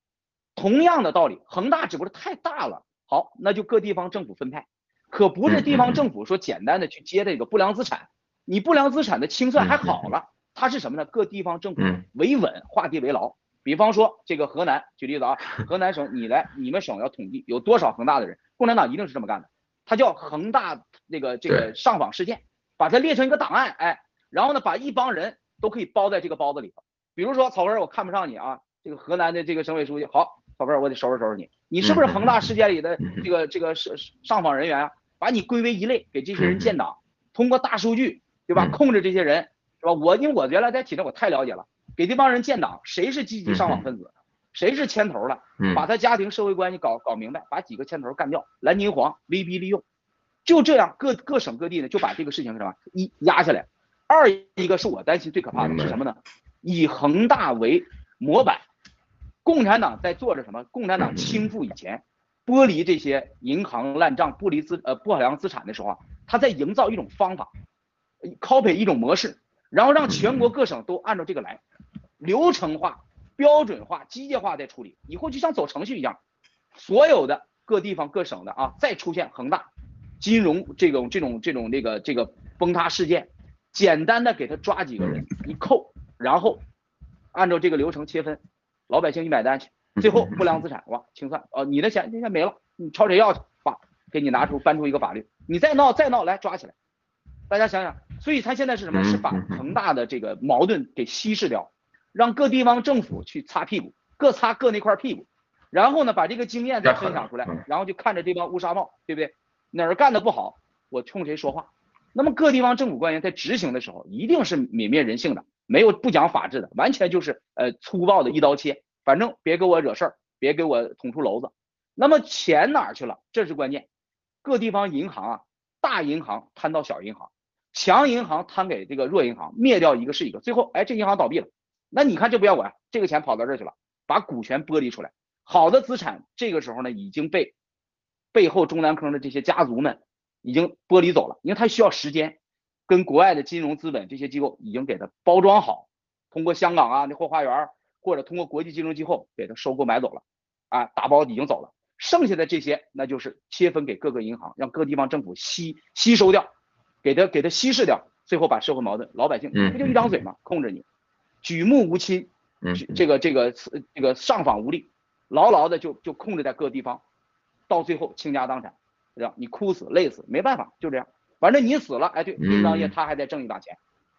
同样的道理，恒大只不过太大了，好，那就各地方政府分派，可不是地方政府说简单的去接这个不良资产，你不良资产的清算还好了，它是什么呢？各地方政府维稳，画地为牢。比方说这个河南，举例子啊，河南省你来，你们省要统计有多少恒大的人，共产党一定是这么干的。他叫恒大那个这个上访事件，把它列成一个档案，哎，然后呢，把一帮人都可以包在这个包子里头。比如说草根，我看不上你啊，这个河南的这个省委书记，好，宝贝儿，我得收拾收拾你，你是不是恒大事件里的这个这个上上访人员啊？把你归为一类，给这些人建档，通过大数据，对吧？控制这些人，是吧？我因为我原来在体制，我太了解了，给这帮人建档，谁是积极上访分子，谁是牵头的，把他家庭社会关系搞搞明白，把几个牵头干掉，蓝金黄威逼利诱，就这样，各各省各地呢就把这个事情什么一压下来。二一个是我担心最可怕的是什么呢？以恒大为模板，共产党在做着什么？共产党倾覆以前，剥离这些银行烂账、剥离资呃不良资产的时候啊，他在营造一种方法，copy 一种模式，然后让全国各省都按照这个来，流程化、标准化、机械化在处理，以后就像走程序一样，所有的各地方各省的啊，再出现恒大金融这种这种这种这个这个崩塌事件。简单的给他抓几个人一扣，然后按照这个流程切分，老百姓一买单去，最后不良资产哇清算哦，你的钱现在没了，你朝谁要去？哇，给你拿出搬出一个法律，你再闹再闹来抓起来，大家想想，所以他现在是什么？是把恒大的这个矛盾给稀释掉，让各地方政府去擦屁股，各擦各那块屁股，然后呢把这个经验再分享出来，然后就看着这帮乌纱帽，对不对？哪儿干的不好，我冲谁说话。那么各地方政府官员在执行的时候，一定是泯灭人性的，没有不讲法治的，完全就是呃粗暴的一刀切，反正别给我惹事儿，别给我捅出篓子。那么钱哪儿去了？这是关键。各地方银行啊，大银行摊到小银行，强银行摊给这个弱银行，灭掉一个是一个，最后哎这银行倒闭了，那你看这不要管，这个钱跑到这儿去了，把股权剥离出来，好的资产这个时候呢已经被背后中南坑的这些家族们。已经剥离走了，因为它需要时间，跟国外的金融资本这些机构已经给它包装好，通过香港啊那后花园，或者通过国际金融机构给它收购买走了，啊打包已经走了，剩下的这些那就是切分给各个银行，让各地方政府吸吸收掉，给它给它稀释掉，最后把社会矛盾老百姓不就一张嘴吗？控制你，举目无亲，这个这个这个上访无力，牢牢的就就控制在各地方，到最后倾家荡产。这样你哭死累死没办法，就这样，反正你死了，哎，对，殡葬业他还在挣一把钱，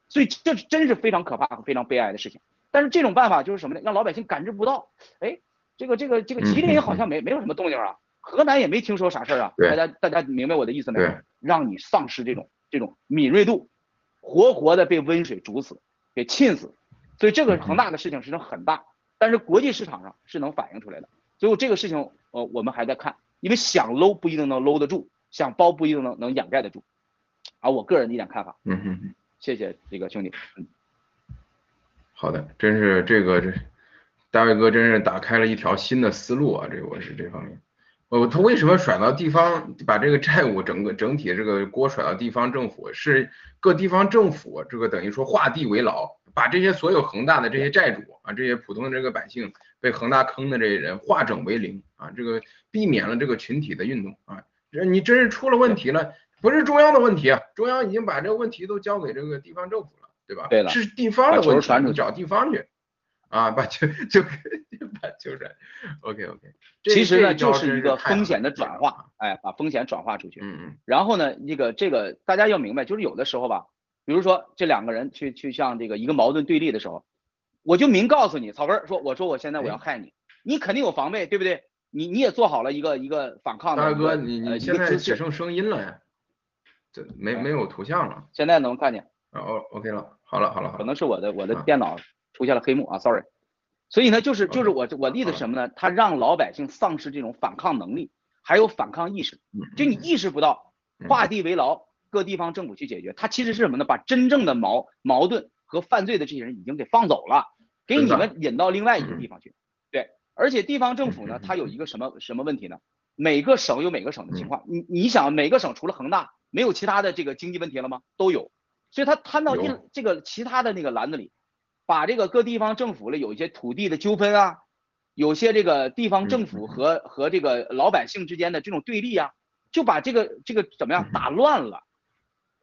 所以这真是非常可怕和非常悲哀的事情。但是这种办法就是什么呢？让老百姓感知不到，哎，这个这个这个吉林好像没没有什么动静啊，河南也没听说啥事儿啊，大家大家明白我的意思没有？让你丧失这种这种敏锐度，活活的被温水煮死，给浸死。所以这个恒大的事情实际上很大，但是国际市场上是能反映出来的。所以这个事情，呃，我们还在看。因为想搂不一定能搂得住，想包不一定能能掩盖得住，啊，我个人的一点看法。嗯嗯，谢谢这个兄弟。嗯，好的，真是这个这大卫哥真是打开了一条新的思路啊，这个我是这方面。呃，他为什么甩到地方，把这个债务整个整体这个锅甩到地方政府？是各地方政府这个等于说画地为牢，把这些所有恒大的这些债主啊，这些普通的这个百姓。被恒大坑的这些人化整为零啊，这个避免了这个群体的运动啊。你真是出了问题了，不是中央的问题啊，中央已经把这个问题都交给这个地方政府了，对吧？对了，是地方的问题，你找地方去啊，把球就把球转。OK OK，其实呢就是一个风险的转化，哎，把风险转化出去。嗯嗯。然后呢，那个这个大家要明白，就是有的时候吧，比如说这两个人去去向这个一个矛盾对立的时候。我就明告诉你，草根说，我说我现在我要害你，你肯定有防备，对不对？你你也做好了一个一个反抗的。大哥，你你现在只剩声音了呀？这没没有图像了。现在能看见？哦，OK 了，好了好了。可能是我的我的电脑出现了黑幕啊，Sorry。所以呢，就是就是我我例子什么呢？他让老百姓丧失这种反抗能力，还有反抗意识。就你意识不到，画地为牢，各地方政府去解决。他其实是什么呢？把真正的矛矛盾和犯罪的这些人已经给放走了。给你们引到另外一个地方去，对，而且地方政府呢，它有一个什么什么问题呢？每个省有每个省的情况，你你想每个省除了恒大，没有其他的这个经济问题了吗？都有，所以它摊到一这个其他的那个篮子里，把这个各地方政府的有一些土地的纠纷啊，有些这个地方政府和和这个老百姓之间的这种对立啊，就把这个这个怎么样打乱了，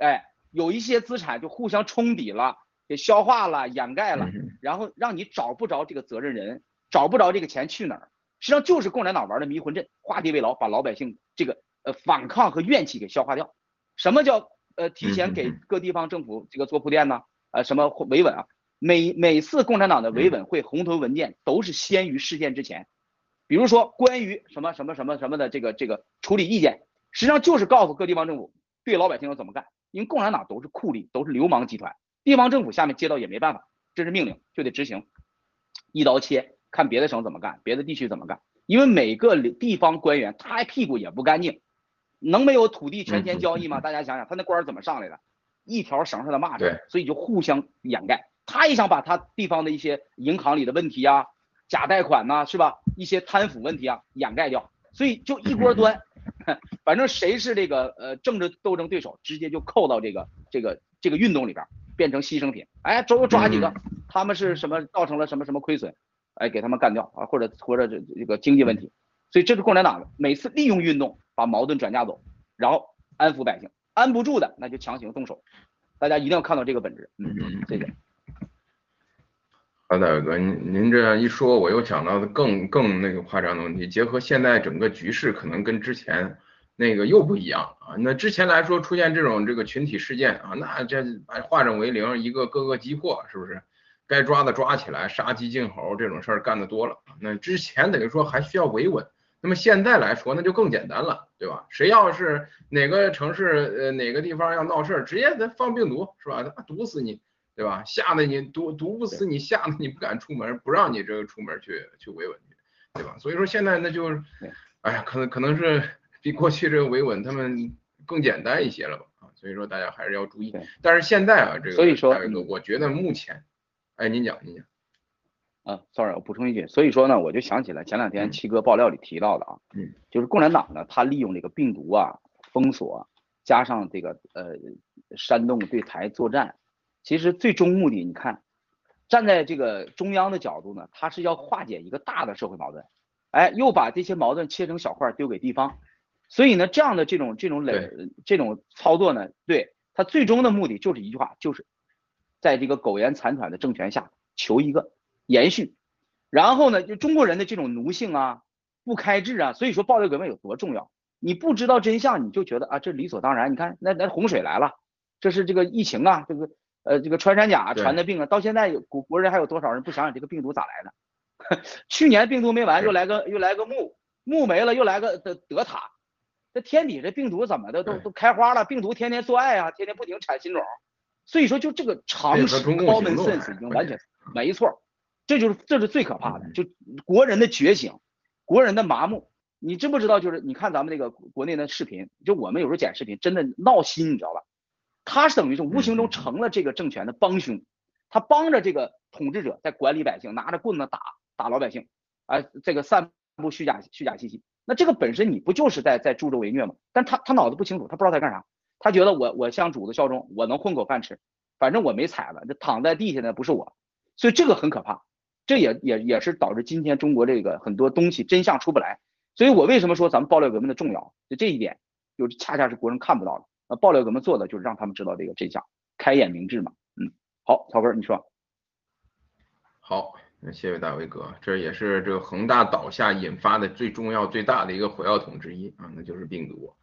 哎，有一些资产就互相冲抵了。给消化了、掩盖了，然后让你找不着这个责任人，找不着这个钱去哪儿，实际上就是共产党玩的迷魂阵，画地为牢，把老百姓这个呃反抗和怨气给消化掉。什么叫呃提前给各地方政府这个做铺垫呢？呃，什么维稳啊？每每次共产党的维稳会红头文件都是先于事件之前，比如说关于什么什么什么什么的这个这个处理意见，实际上就是告诉各地方政府对老百姓要怎么干，因为共产党都是酷吏，都是流氓集团，地方政府下面接到也没办法，这是命令就得执行，一刀切，看别的省怎么干，别的地区怎么干，因为每个地方官员他屁股也不干净，能没有土地权钱交易吗？大家想想他那官怎么上来的？一条绳上的蚂蚱，所以就互相掩盖。他也想把他地方的一些银行里的问题啊、假贷款呐，是吧？一些贪腐问题啊掩盖掉，所以就一锅端。反正谁是这个呃政治斗争对手，直接就扣到这个这个这个运动里边，变成牺牲品。哎，周抓几个，他们是什么造成了什么什么亏损，哎，给他们干掉啊，或者或者这这个经济问题。所以这是共产党的每次利用运动把矛盾转嫁走，然后安抚百姓。安不住的，那就强行动手。大家一定要看到这个本质。嗯嗯，谢谢。好，大哥，您您这样一说，我又想到的更更那个夸张的问题。结合现在整个局势，可能跟之前那个又不一样啊。那之前来说出现这种这个群体事件啊，那这化整为零，一个个个击破，是不是？该抓的抓起来，杀鸡儆猴这种事儿干的多了。那之前等于说还需要维稳。那么现在来说，那就更简单了，对吧？谁要是哪个城市呃哪个地方要闹事儿，直接他放病毒是吧？他毒死你，对吧？吓得你毒毒不死你，吓得你不敢出门，不让你这个出门去去维稳去，对吧？所以说现在那就是，哎呀，可能可能是 比过去这个维稳他们更简单一些了吧？啊，所以说大家还是要注意。但是现在啊，这个所以说，我觉得目前，哎，您讲您讲。啊，sorry，我补充一句，所以说呢，我就想起来前两天七哥爆料里提到的啊，嗯，就是共产党呢，他利用这个病毒啊，封锁，加上这个呃煽动对台作战，其实最终目的，你看，站在这个中央的角度呢，他是要化解一个大的社会矛盾，哎，又把这些矛盾切成小块丢给地方，所以呢，这样的这种这种累这种操作呢，对他最终的目的就是一句话，就是在这个苟延残喘的政权下求一个。延续，然后呢，就中国人的这种奴性啊，不开智啊，所以说暴力革命有多重要？你不知道真相，你就觉得啊，这理所当然。你看，那那洪水来了，这是这个疫情啊，这个呃这个穿山甲传的病啊，到现在有国国人还有多少人不想想这个病毒咋来的？去年病毒没完，又来个又来个木木没了，又来个德德塔，这天底下病毒怎么的都都开花了？病毒天天做爱啊，天天不停产新种，所以说就这个常识 common sense 已经完全没错。这就是这是最可怕的，就国人的觉醒，国人的麻木。你知不知道？就是你看咱们那个国内的视频，就我们有时候剪视频，真的闹心，你知道吧？他是等于是无形中成了这个政权的帮凶，他帮着这个统治者在管理百姓，拿着棍子打打老百姓，啊，这个散布虚假虚假信息。那这个本身你不就是在在助纣为虐吗？但他他脑子不清楚，他不知道在干啥，他觉得我我向主子效忠，我能混口饭吃，反正我没踩了，这躺在地下的不是我，所以这个很可怕。这也也也是导致今天中国这个很多东西真相出不来，所以我为什么说咱们爆料革命的重要？就这一点，就恰恰是国人看不到的。那爆料怎么做的就是让他们知道这个真相，开眼明智嘛。嗯，好，曹根你说。好，那谢谢大伟哥，这也是这个恒大倒下引发的最重要最大的一个火药桶之一啊，那就是病毒。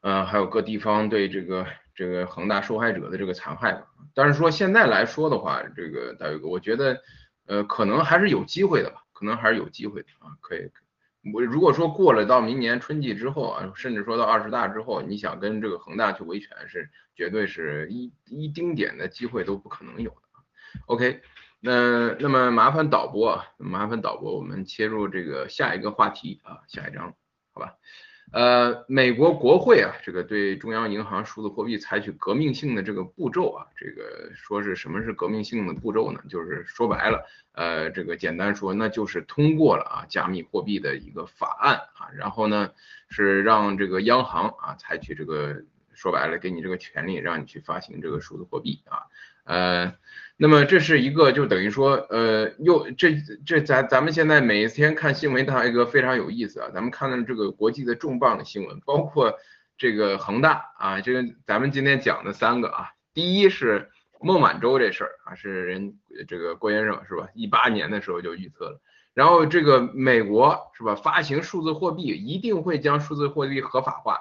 嗯，还有各地方对这个这个恒大受害者的这个残害吧。但是说现在来说的话，这个大伟哥，我觉得。呃，可能还是有机会的吧，可能还是有机会的啊，可以。我如果说过了到明年春季之后啊，甚至说到二十大之后，你想跟这个恒大去维权，是绝对是一一丁点的机会都不可能有的。OK，那那么麻烦导播啊，麻烦导播，我们切入这个下一个话题啊，下一章，好吧？呃，美国国会啊，这个对中央银行数字货币采取革命性的这个步骤啊，这个说是什么是革命性的步骤呢？就是说白了，呃，这个简单说，那就是通过了啊加密货币的一个法案啊，然后呢是让这个央行啊采取这个说白了给你这个权利，让你去发行这个数字货币啊，呃。那么这是一个，就等于说，呃，又这这咱咱们现在每一天看新闻，它一个非常有意思啊。咱们看到这个国际的重磅的新闻，包括这个恒大啊，这个咱们今天讲的三个啊，第一是孟晚舟这事儿啊，是人这个郭先生是吧？一八年的时候就预测了。然后这个美国是吧？发行数字货币一定会将数字货币合法化，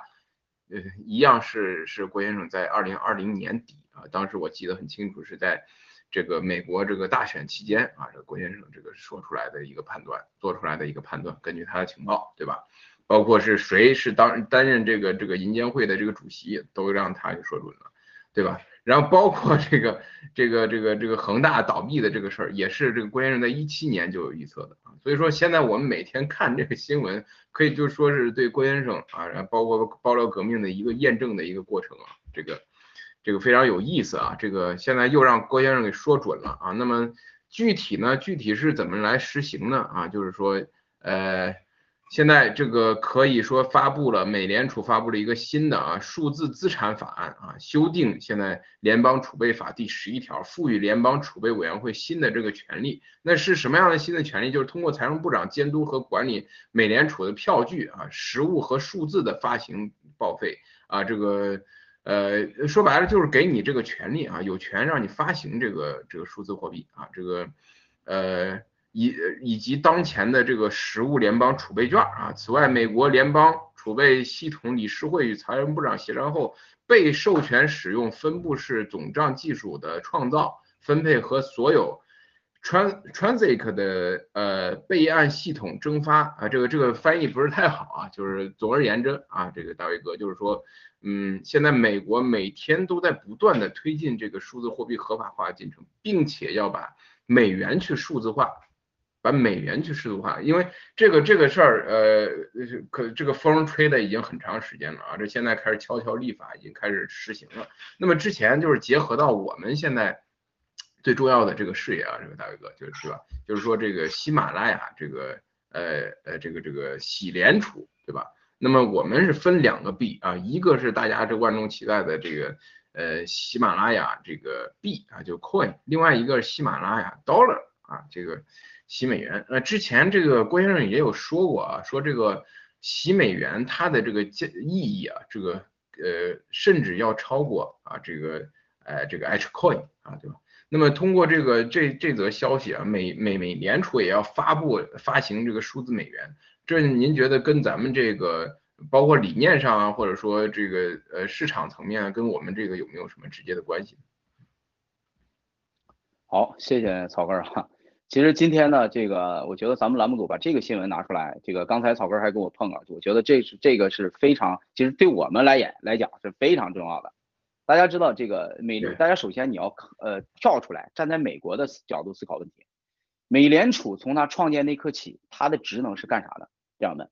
呃，一样是是郭先生在二零二零年底啊，当时我记得很清楚是在。这个美国这个大选期间啊，这个郭先生这个说出来的一个判断，做出来的一个判断，根据他的情报，对吧？包括是谁是当担任这个这个银监会的这个主席，都让他给说准了，对吧？然后包括这个这个这个这个恒大倒闭的这个事儿，也是这个郭先生在一七年就有预测的啊。所以说现在我们每天看这个新闻，可以就说是对郭先生啊，然后包括爆料革命的一个验证的一个过程啊。这个这个非常有意思啊。这个现在又让郭先生给说准了啊。那么具体呢，具体是怎么来实行呢？啊，就是说呃。现在这个可以说发布了，美联储发布了一个新的啊数字资产法案啊，修订现在联邦储备法第十一条，赋予联邦储备委员会新的这个权利。那是什么样的新的权利？就是通过财政部长监督和管理美联储的票据啊、实物和数字的发行报废啊，这个呃说白了就是给你这个权利啊，有权让你发行这个这个数字货币啊，这个呃。以以及当前的这个实物联邦储备券啊，此外，美国联邦储备系统理事会与财政部长协商后，被授权使用分布式总账技术的创造、分配和所有 trans transac 的呃备案系统蒸发啊，这个这个翻译不是太好啊，就是总而言之啊，这个大卫哥就是说，嗯，现在美国每天都在不断的推进这个数字货币合法化进程，并且要把美元去数字化。把美元去数字化，因为这个这个事儿，呃，可这个风吹的已经很长时间了啊，这现在开始悄悄立法，已经开始实行了。那么之前就是结合到我们现在最重要的这个事业啊，这个大伟哥就是吧？就是说这个喜马拉雅这个呃呃这个这个喜联储对吧？那么我们是分两个币啊，一个是大家这万众期待的这个呃喜马拉雅这个币啊，就 coin，另外一个是喜马拉雅 dollar 啊，这个。洗美元，呃，之前这个郭先生也有说过啊，说这个洗美元它的这个意义啊，这个呃，甚至要超过啊这个呃这个 H coin 啊，对吧？那么通过这个这这则消息啊，美美美联储也要发布发行这个数字美元，这您觉得跟咱们这个包括理念上啊，或者说这个呃市场层面啊跟我们这个有没有什么直接的关系？好，谢谢草根哈。其实今天呢，这个我觉得咱们栏目组把这个新闻拿出来，这个刚才草根还跟我碰了，我觉得这是这个是非常，其实对我们来演来讲是非常重要的。大家知道这个美，大家首先你要呃跳出来，站在美国的角度思考问题。美联储从它创建那刻起，它的职能是干啥的？这样的，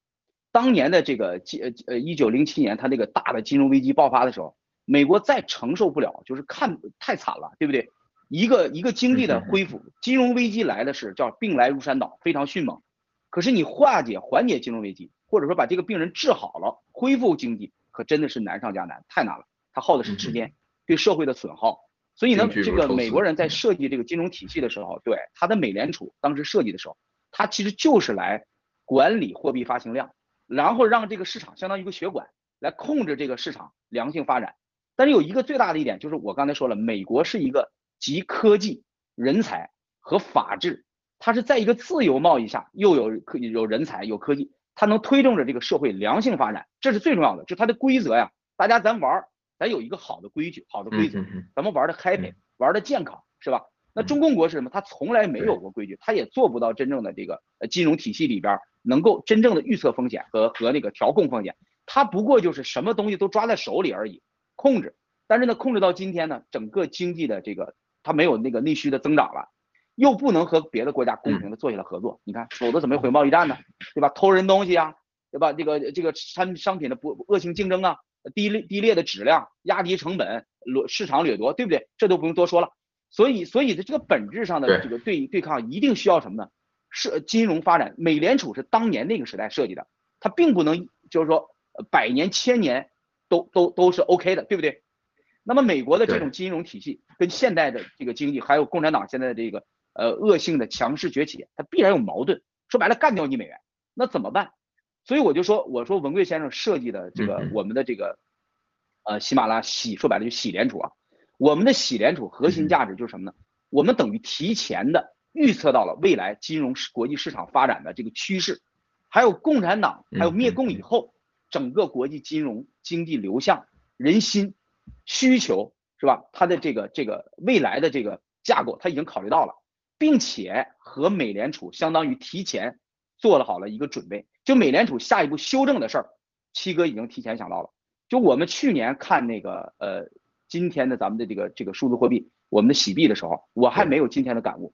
当年的这个金呃一九零七年，它那个大的金融危机爆发的时候，美国再承受不了，就是看太惨了，对不对？一个一个经济的恢复，金融危机来的是叫病来如山倒，非常迅猛。可是你化解缓解金融危机，或者说把这个病人治好了，恢复经济，可真的是难上加难，太难了。它耗的是时间，对社会的损耗。所以呢，这个美国人在设计这个金融体系的时候，对他的美联储当时设计的时候，他其实就是来管理货币发行量，然后让这个市场相当于一个血管来控制这个市场良性发展。但是有一个最大的一点，就是我刚才说了，美国是一个。集科技、人才和法治，它是在一个自由贸易下，又有科有人才有科技，它能推动着这个社会良性发展，这是最重要的。就它的规则呀，大家咱玩儿，咱有一个好的规矩、好的规则，咱们玩的 happy，玩的健康，是吧？那中共国是什么？它从来没有过规矩，它也做不到真正的这个金融体系里边能够真正的预测风险和和那个调控风险，它不过就是什么东西都抓在手里而已，控制。但是呢，控制到今天呢，整个经济的这个。它没有那个内需的增长了，又不能和别的国家公平的做起来合作，你看，否则怎么会贸易战呢？对吧？偷人东西啊，对吧？这个这个产商品的不恶性竞争啊，低劣低劣的质量，压低成本，掠市场掠夺，对不对？这都不用多说了。所以，所以的这个本质上的这个对对抗，一定需要什么呢？是金融发展。美联储是当年那个时代设计的，它并不能就是说百年千年都都都是 OK 的，对不对？那么美国的这种金融体系跟现代的这个经济，还有共产党现在的这个呃恶性的强势崛起，它必然有矛盾。说白了，干掉你美元，那怎么办？所以我就说，我说文贵先生设计的这个我们的这个呃喜马拉喜，说白了就喜联储啊。我们的喜联储核心价值就是什么呢？我们等于提前的预测到了未来金融市国际市场发展的这个趋势，还有共产党还有灭共以后整个国际金融经济流向人心。需求是吧？它的这个这个未来的这个架构，它已经考虑到了，并且和美联储相当于提前做了好了一个准备。就美联储下一步修正的事儿，七哥已经提前想到了。就我们去年看那个呃，今天的咱们的这个这个数字货币，我们的洗币的时候，我还没有今天的感悟。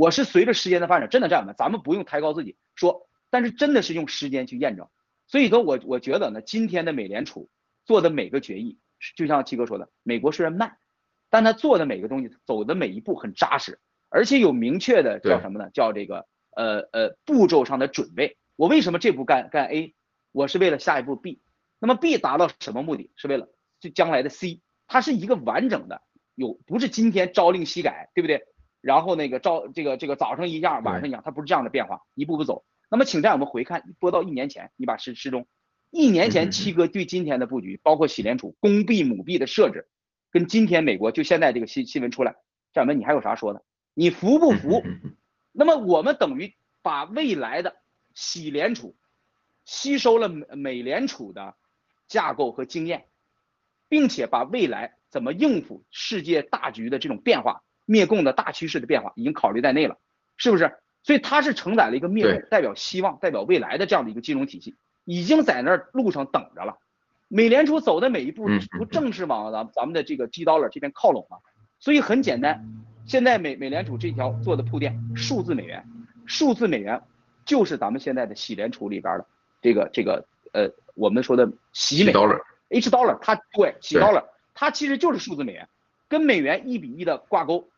我是随着时间的发展，真的这样的，咱们不用抬高自己说，但是真的是用时间去验证。所以说我我觉得呢，今天的美联储做的每个决议，就像七哥说的，美国虽然慢，但他做的每个东西，走的每一步很扎实，而且有明确的叫什么呢？叫这个呃呃步骤上的准备。我为什么这步干干 A？我是为了下一步 B。那么 B 达到什么目的？是为了就将来的 C。它是一个完整的，有不是今天朝令夕改，对不对？然后那个照这个这个早上一样，晚上一样，它不是这样的变化，一步步走。那么，请在我们回看，播到一年前，你把时时钟，一年前七哥对今天的布局，包括美联储公币母币的设置，跟今天美国就现在这个新新闻出来，战友们，你还有啥说的？你服不服？那么我们等于把未来的喜联储吸收了美美联储的架构和经验，并且把未来怎么应付世界大局的这种变化、灭共的大趋势的变化已经考虑在内了，是不是？所以它是承载了一个灭代表希望、代表未来的这样的一个金融体系，已经在那儿路上等着了。美联储走的每一步，不正是往咱咱们的这个 G dollar 这边靠拢吗？所以很简单，现在美美联储这条做的铺垫，数字美元，数字美元就是咱们现在的洗联储里边的这个这个呃，我们说的喜美 H dollar，它对洗 dollar，它其实就是数字美元，跟美元一比一的挂钩。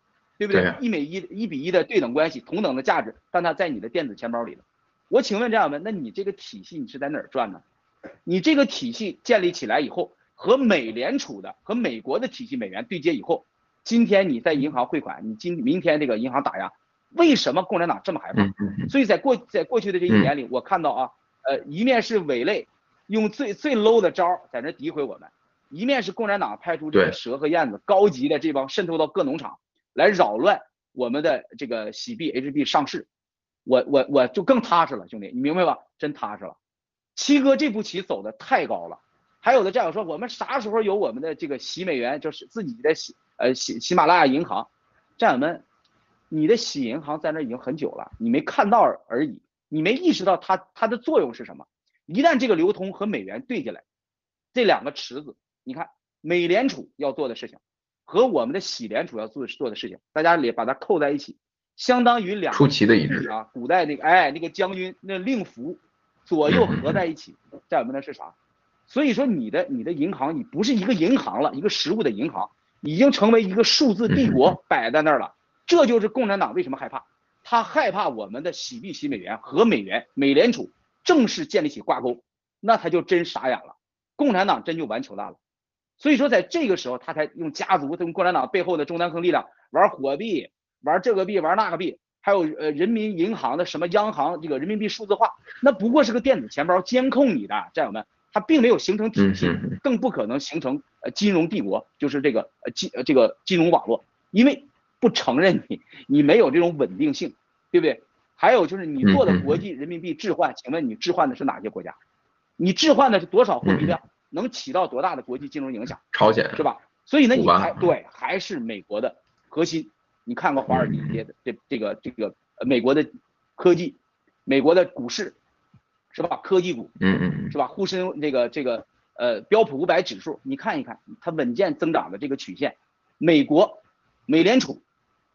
对不对？一美一一比一的对等关系，同等的价值，但它在你的电子钱包里了。我请问这样问，那你这个体系你是在哪儿赚呢？你这个体系建立起来以后，和美联储的和美国的体系美元对接以后，今天你在银行汇款，你今明天这个银行打压，为什么共产党这么害怕？所以在过在过去的这一年里，我看到啊，呃，一面是伪类用最最 low 的招在那诋毁我们，一面是共产党派出这个蛇和燕子高级的这帮渗透到各农场。来扰乱我们的这个喜币 HB 上市，我我我就更踏实了，兄弟，你明白吧？真踏实了。七哥这步棋走的太高了。还有的战友说，我们啥时候有我们的这个喜美元，就是自己的喜呃喜喜马拉雅银行？战友们，你的喜银行在那已经很久了，你没看到而已，你没意识到它它的作用是什么？一旦这个流通和美元对进来，这两个池子，你看美联储要做的事情。和我们的喜联主要做做的事情，大家也把它扣在一起，相当于两出奇的一致啊！古代那个哎那个将军那令符左右合在一起，在我们那是啥？所以说你的你的银行你不是一个银行了，一个实物的银行已经成为一个数字帝国摆在那儿了。这就是共产党为什么害怕，他害怕我们的喜币喜美元和美元美联储正式建立起挂钩，那他就真傻眼了，共产党真就完球大了。所以说，在这个时候，他才用家族、跟共产党背后的中南坑力量玩火币，玩这个币，玩那个币，还有呃人民银行的什么央行这个人民币数字化，那不过是个电子钱包监控你的，战友们，它并没有形成体系，更不可能形成呃金融帝国，就是这个呃金呃这个金融网络，因为不承认你，你没有这种稳定性，对不对？还有就是你做的国际人民币置换，请问你置换的是哪些国家？你置换的是多少货币量？能起到多大的国际金融影响？朝鲜是吧？所以呢，你还对还是美国的核心？你看过华尔街的这这个这个美国的科技，美国的股市是吧？科技股，嗯嗯是吧？沪深这个这个呃标普五百指数，你看一看它稳健增长的这个曲线。美国美联储，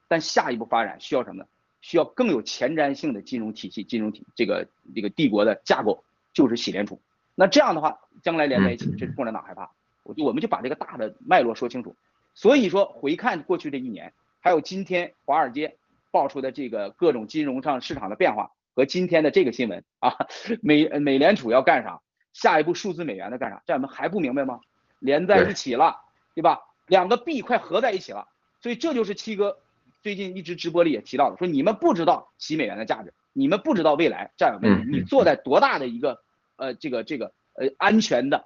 但下一步发展需要什么呢？需要更有前瞻性的金融体系、金融体这个这个帝国的架构，就是美联储。那这样的话，将来连在一起，这是共产党害怕。我就我们就把这个大的脉络说清楚。所以说，回看过去这一年，还有今天华尔街爆出的这个各种金融上市场的变化，和今天的这个新闻啊，美美联储要干啥？下一步数字美元的干啥？这我们还不明白吗？连在一起了，对吧？两个币快合在一起了。所以这就是七哥最近一直直播里也提到的，说你们不知道洗美元的价值，你们不知道未来战友们，你坐在多大的一个。呃，这个这个呃，安全的，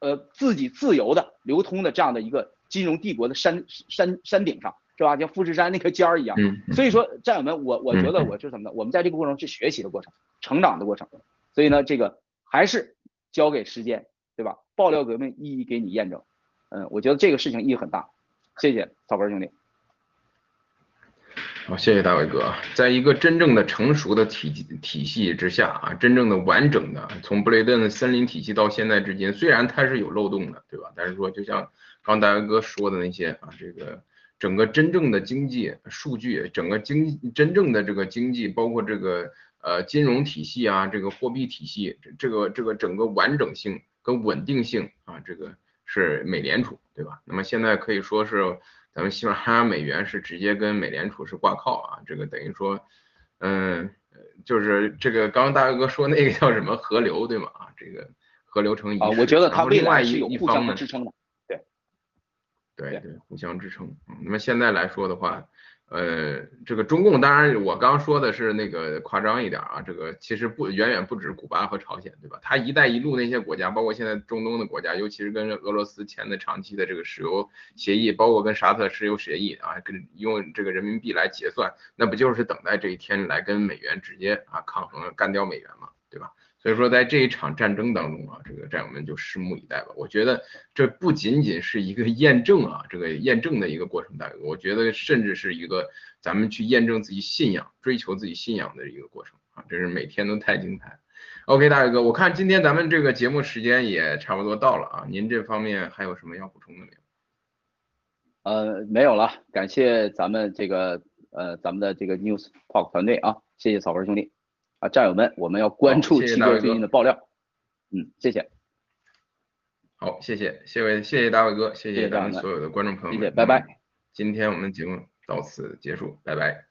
呃，自己自由的流通的这样的一个金融帝国的山山山顶上，是吧？像富士山那个尖儿一样。所以说，战友们，我我觉得我是什么呢？我们在这个过程是学习的过程，成长的过程。所以呢，这个还是交给时间，对吧？爆料革命一一给你验证。嗯，我觉得这个事情意义很大。谢谢草根兄弟。好，谢谢大伟哥。在一个真正的成熟的体体系之下啊，真正的完整的，从布雷顿森林体系到现在至今，虽然它是有漏洞的，对吧？但是说，就像刚大伟哥说的那些啊，这个整个真正的经济数据，整个经真正的这个经济，包括这个呃金融体系啊，这个货币体系，这个这个整个完整性跟稳定性啊，这个是美联储，对吧？那么现在可以说是。咱们西班牙美元是直接跟美联储是挂靠啊，这个等于说，嗯，就是这个刚刚大哥说那个叫什么河流对吗？啊，这个河流成一啊，我觉得它另外一有互相支撑的，对，对对，互相支撑。那么现在来说的话。呃，这个中共当然，我刚说的是那个夸张一点啊，这个其实不远远不止古巴和朝鲜，对吧？它“一带一路”那些国家，包括现在中东的国家，尤其是跟俄罗斯签的长期的这个石油协议，包括跟沙特石油协议啊，跟用这个人民币来结算，那不就是等待这一天来跟美元直接啊抗衡干掉美元嘛，对吧？所以说，在这一场战争当中啊，这个战友们就拭目以待吧。我觉得这不仅仅是一个验证啊，这个验证的一个过程，大哥，我觉得甚至是一个咱们去验证自己信仰、追求自己信仰的一个过程啊，真是每天都太精彩。OK，大哥，我看今天咱们这个节目时间也差不多到了啊，您这方面还有什么要补充的没有？呃，没有了，感谢咱们这个呃咱们的这个 News Talk 团队啊，谢谢草根兄弟。战友们，我们要关注七哥最近的爆料。嗯，谢谢。好，谢谢，谢谢，谢谢大伟哥，谢谢咱们所有的观众朋友们，拜拜。今天我们节目到此结束，拜拜。